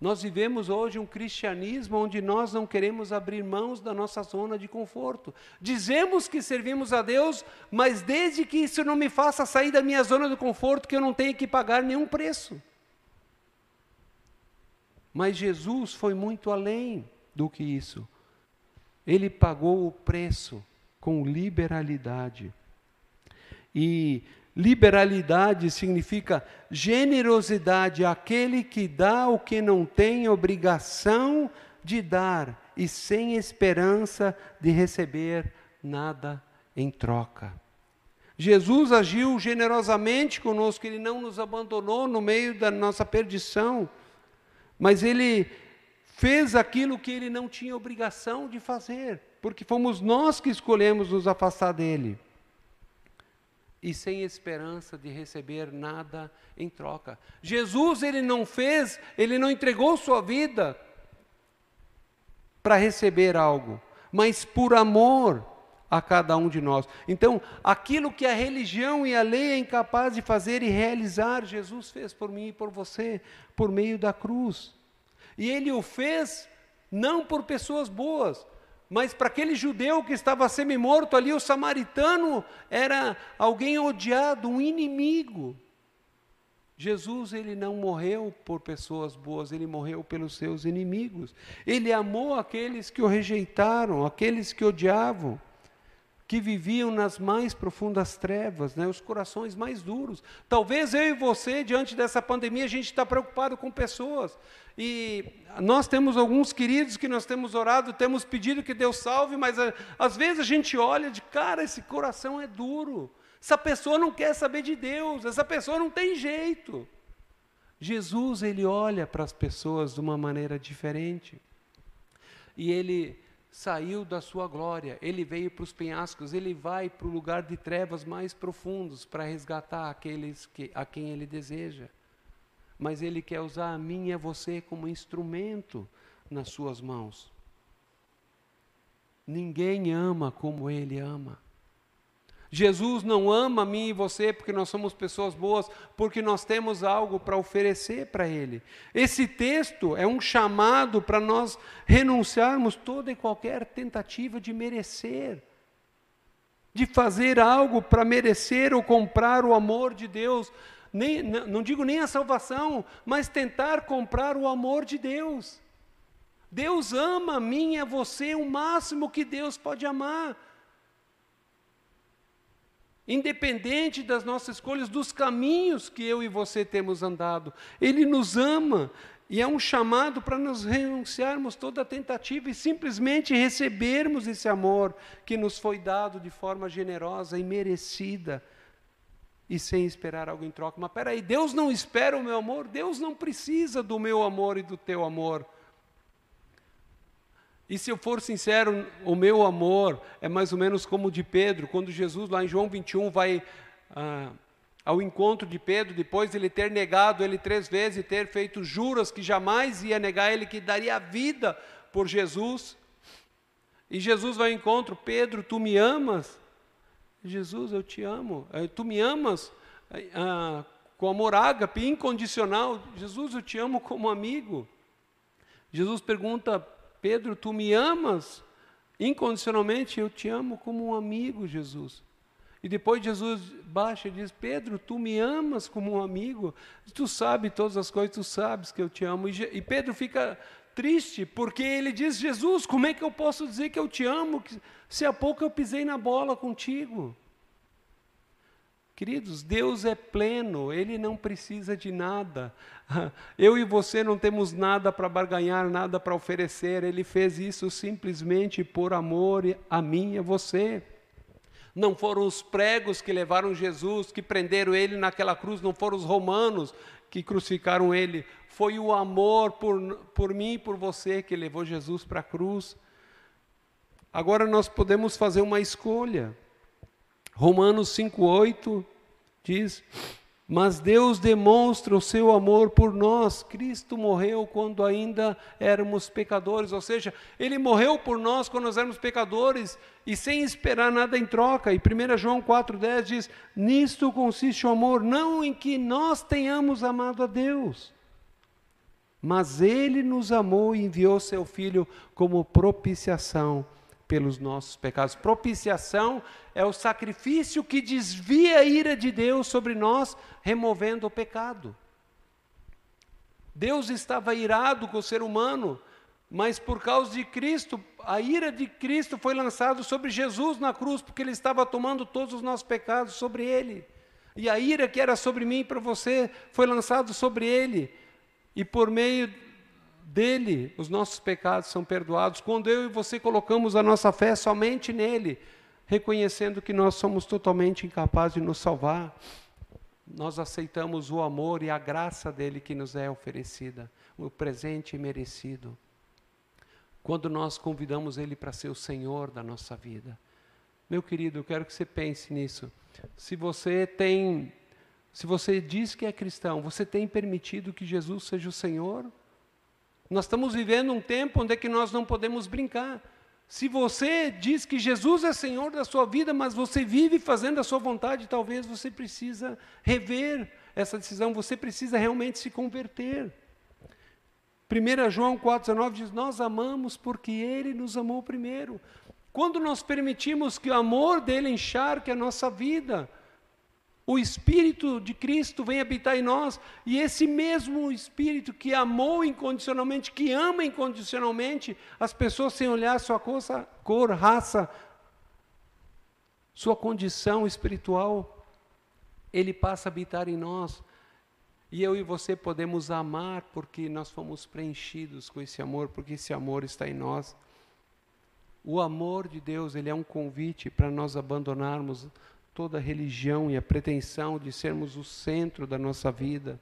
C: Nós vivemos hoje um cristianismo onde nós não queremos abrir mãos da nossa zona de conforto. Dizemos que servimos a Deus, mas desde que isso não me faça sair da minha zona de conforto, que eu não tenho que pagar nenhum preço. Mas Jesus foi muito além do que isso. Ele pagou o preço com liberalidade. E Liberalidade significa generosidade, aquele que dá o que não tem obrigação de dar e sem esperança de receber nada em troca. Jesus agiu generosamente conosco, ele não nos abandonou no meio da nossa perdição, mas ele fez aquilo que ele não tinha obrigação de fazer, porque fomos nós que escolhemos nos afastar dele e sem esperança de receber nada em troca. Jesus ele não fez, ele não entregou sua vida para receber algo, mas por amor a cada um de nós. Então, aquilo que a religião e a lei é incapaz de fazer e realizar, Jesus fez por mim e por você, por meio da cruz. E ele o fez não por pessoas boas, mas para aquele judeu que estava semi-morto ali, o samaritano era alguém odiado, um inimigo. Jesus, ele não morreu por pessoas boas, ele morreu pelos seus inimigos. Ele amou aqueles que o rejeitaram, aqueles que odiavam que viviam nas mais profundas trevas, né, os corações mais duros. Talvez eu e você, diante dessa pandemia, a gente está preocupado com pessoas. E nós temos alguns queridos que nós temos orado, temos pedido que Deus salve, mas a, às vezes a gente olha de cara, esse coração é duro. Essa pessoa não quer saber de Deus, essa pessoa não tem jeito. Jesus, ele olha para as pessoas de uma maneira diferente. E ele saiu da sua glória, ele veio para os penhascos, ele vai para o lugar de trevas mais profundos para resgatar aqueles que, a quem ele deseja. Mas ele quer usar a mim e a você como instrumento nas suas mãos. Ninguém ama como ele ama. Jesus não ama mim e você porque nós somos pessoas boas, porque nós temos algo para oferecer para Ele. Esse texto é um chamado para nós renunciarmos toda e qualquer tentativa de merecer, de fazer algo para merecer ou comprar o amor de Deus. Nem, não digo nem a salvação, mas tentar comprar o amor de Deus. Deus ama a mim e a você o máximo que Deus pode amar independente das nossas escolhas, dos caminhos que eu e você temos andado. Ele nos ama e é um chamado para nos renunciarmos toda tentativa e simplesmente recebermos esse amor que nos foi dado de forma generosa e merecida e sem esperar algo em troca. Mas peraí, Deus não espera o meu amor, Deus não precisa do meu amor e do teu amor. E se eu for sincero, o meu amor é mais ou menos como o de Pedro, quando Jesus, lá em João 21, vai ah, ao encontro de Pedro, depois de ele ter negado ele três vezes e ter feito juras que jamais ia negar ele, que daria a vida por Jesus. E Jesus vai ao encontro, Pedro, tu me amas? Jesus, eu te amo. Eh, Tu me amas ah, com amor ágape, incondicional. Jesus, eu te amo como amigo. Jesus pergunta, Pedro, tu me amas? Incondicionalmente, eu te amo como um amigo, Jesus. E depois Jesus baixa e diz: Pedro, tu me amas como um amigo, tu sabes todas as coisas, tu sabes que eu te amo. E, e Pedro fica triste, porque ele diz: Jesus, como é que eu posso dizer que eu te amo, se há pouco eu pisei na bola contigo? Queridos, Deus é pleno, Ele não precisa de nada. Eu e você não temos nada para barganhar, nada para oferecer. Ele fez isso simplesmente por amor a mim e a você. Não foram os pregos que levaram Jesus, que prenderam ele naquela cruz, não foram os romanos que crucificaram ele. Foi o amor por, por mim e por você que levou Jesus para a cruz. Agora nós podemos fazer uma escolha. Romanos 5,8 diz: Mas Deus demonstra o seu amor por nós. Cristo morreu quando ainda éramos pecadores, ou seja, Ele morreu por nós quando nós éramos pecadores e sem esperar nada em troca. E 1 João 4,10 diz: Nisto consiste o amor, não em que nós tenhamos amado a Deus. Mas Ele nos amou e enviou Seu Filho como propiciação pelos nossos pecados. Propiciação é o sacrifício que desvia a ira de Deus sobre nós, removendo o pecado. Deus estava irado com o ser humano, mas por causa de Cristo, a ira de Cristo foi lançada sobre Jesus na cruz, porque ele estava tomando todos os nossos pecados sobre ele. E a ira que era sobre mim e para você foi lançada sobre ele. E por meio dele, os nossos pecados são perdoados. Quando eu e você colocamos a nossa fé somente nele, reconhecendo que nós somos totalmente incapazes de nos salvar, nós aceitamos o amor e a graça dele que nos é oferecida, o presente merecido. Quando nós convidamos ele para ser o Senhor da nossa vida. Meu querido, eu quero que você pense nisso. Se você tem, se você diz que é cristão, você tem permitido que Jesus seja o Senhor? Nós estamos vivendo um tempo onde é que nós não podemos brincar. Se você diz que Jesus é Senhor da sua vida, mas você vive fazendo a sua vontade, talvez você precisa rever essa decisão, você precisa realmente se converter. 1 João 4,19 diz: Nós amamos porque Ele nos amou primeiro. Quando nós permitimos que o amor dele encharque a nossa vida, o Espírito de Cristo vem habitar em nós, e esse mesmo Espírito que amou incondicionalmente, que ama incondicionalmente as pessoas sem olhar sua cor, cor raça, sua condição espiritual, ele passa a habitar em nós. E eu e você podemos amar porque nós fomos preenchidos com esse amor, porque esse amor está em nós. O amor de Deus, ele é um convite para nós abandonarmos toda religião e a pretensão de sermos o centro da nossa vida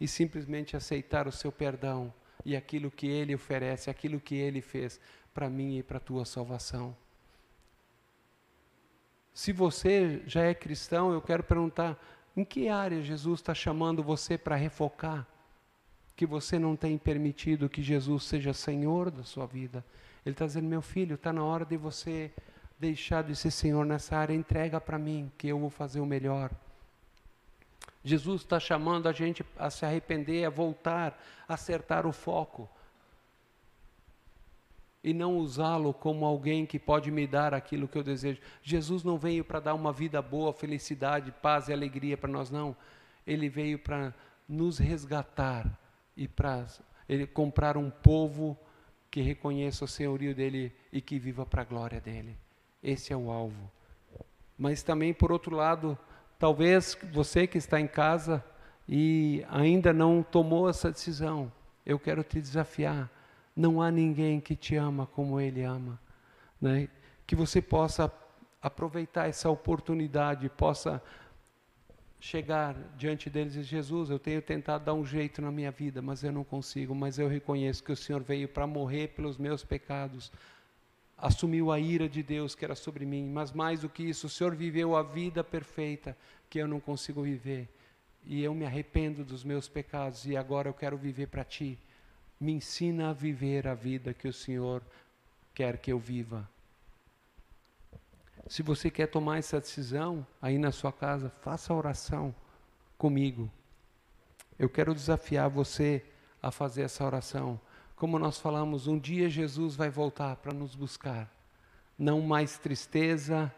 C: e simplesmente aceitar o seu perdão e aquilo que ele oferece, aquilo que ele fez para mim e para a tua salvação. Se você já é cristão, eu quero perguntar: em que área Jesus está chamando você para refocar? Que você não tem permitido que Jesus seja Senhor da sua vida. Ele está dizendo: meu filho, está na hora de você deixar de ser Senhor nessa área, entrega para mim, que eu vou fazer o melhor. Jesus está chamando a gente a se arrepender, a voltar, a acertar o foco. E não usá-lo como alguém que pode me dar aquilo que eu desejo. Jesus não veio para dar uma vida boa, felicidade, paz e alegria para nós, não. Ele veio para nos resgatar e para comprar um povo que reconheça o senhorio dele e que viva para a glória dele. Esse é o alvo. Mas também, por outro lado, talvez você que está em casa e ainda não tomou essa decisão, eu quero te desafiar. Não há ninguém que te ama como Ele ama. Né? Que você possa aproveitar essa oportunidade, possa chegar diante deles e dizer, Jesus, eu tenho tentado dar um jeito na minha vida, mas eu não consigo, mas eu reconheço que o Senhor veio para morrer pelos meus pecados, assumiu a ira de Deus que era sobre mim, mas mais do que isso, o Senhor viveu a vida perfeita que eu não consigo viver. E eu me arrependo dos meus pecados e agora eu quero viver para ti. Me ensina a viver a vida que o Senhor quer que eu viva. Se você quer tomar essa decisão aí na sua casa, faça a oração comigo. Eu quero desafiar você a fazer essa oração. Como nós falamos, um dia Jesus vai voltar para nos buscar. Não mais tristeza,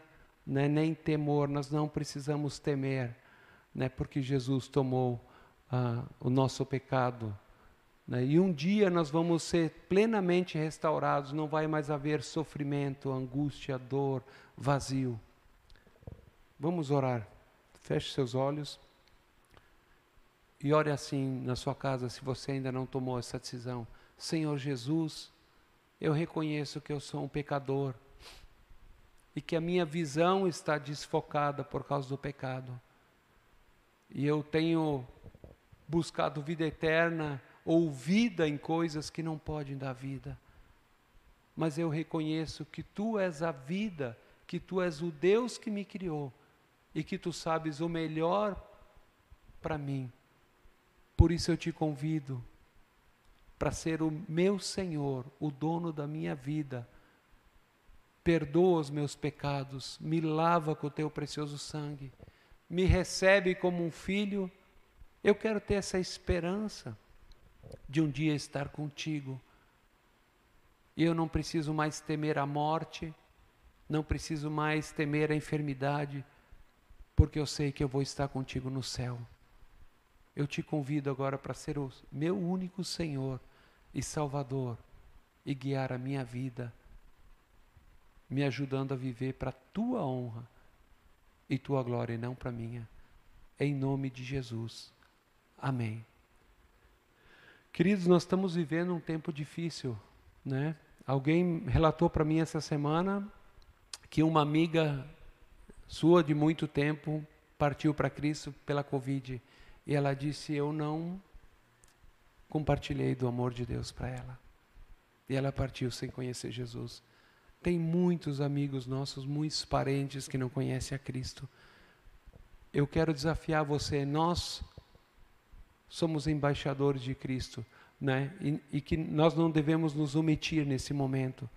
C: né, nem temor, nós não precisamos temer, né, porque Jesus tomou ah, o nosso pecado né? E um dia nós vamos ser plenamente restaurados, não vai mais haver sofrimento, angústia, dor, vazio. Vamos orar. Feche seus olhos e ore assim na sua casa, se você ainda não tomou essa decisão. Senhor Jesus, eu reconheço que eu sou um pecador e que a minha visão está desfocada por causa do pecado. E eu tenho buscado vida eterna ou vida em coisas que não podem dar vida. Mas eu reconheço que tu és a vida, que tu és o Deus que me criou e que tu sabes o melhor para mim. Por isso eu te convido para ser o meu Senhor, o dono da minha vida. Perdoa os meus pecados, me lava com o teu precioso sangue, me recebe como um filho. Eu quero ter essa esperança de um dia estar contigo. E eu não preciso mais temer a morte, não preciso mais temer a enfermidade, porque eu sei que eu vou estar contigo no céu. Eu te convido agora para ser o meu único Senhor e Salvador e guiar a minha vida, me ajudando a viver para a tua honra e tua glória e não para minha. Em nome de Jesus. Amém. Queridos, nós estamos vivendo um tempo difícil, né? Alguém relatou para mim essa semana que uma amiga sua de muito tempo partiu para Cristo pela Covid e ela disse: Eu não compartilhei do amor de Deus para ela. E ela partiu sem conhecer Jesus. Tem muitos amigos nossos, muitos parentes que não conhecem a Cristo. Eu quero desafiar você, nós somos embaixadores de Cristo, né? E, e, que nós não devemos nos omitir nesse momento.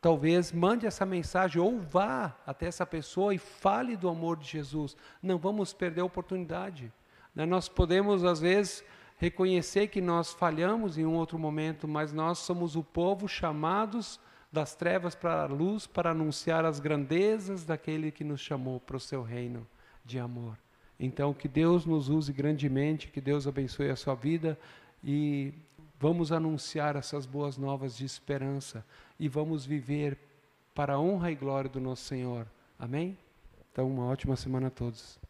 C: Talvez mande essa mensagem ou vá até essa pessoa e fale do amor de Jesus. Não vamos perder a oportunidade. Né? Nós podemos, às vezes, reconhecer que nós falhamos em um outro momento, mas nós somos o povo chamados das trevas para a luz para anunciar as grandezas daquele que nos chamou para o seu reino de amor. Então, que Deus nos use grandemente, que Deus abençoe a sua vida e vamos anunciar essas boas novas de esperança e vamos viver para a honra e glória do nosso Senhor. Amém? Então, uma ótima semana a todos.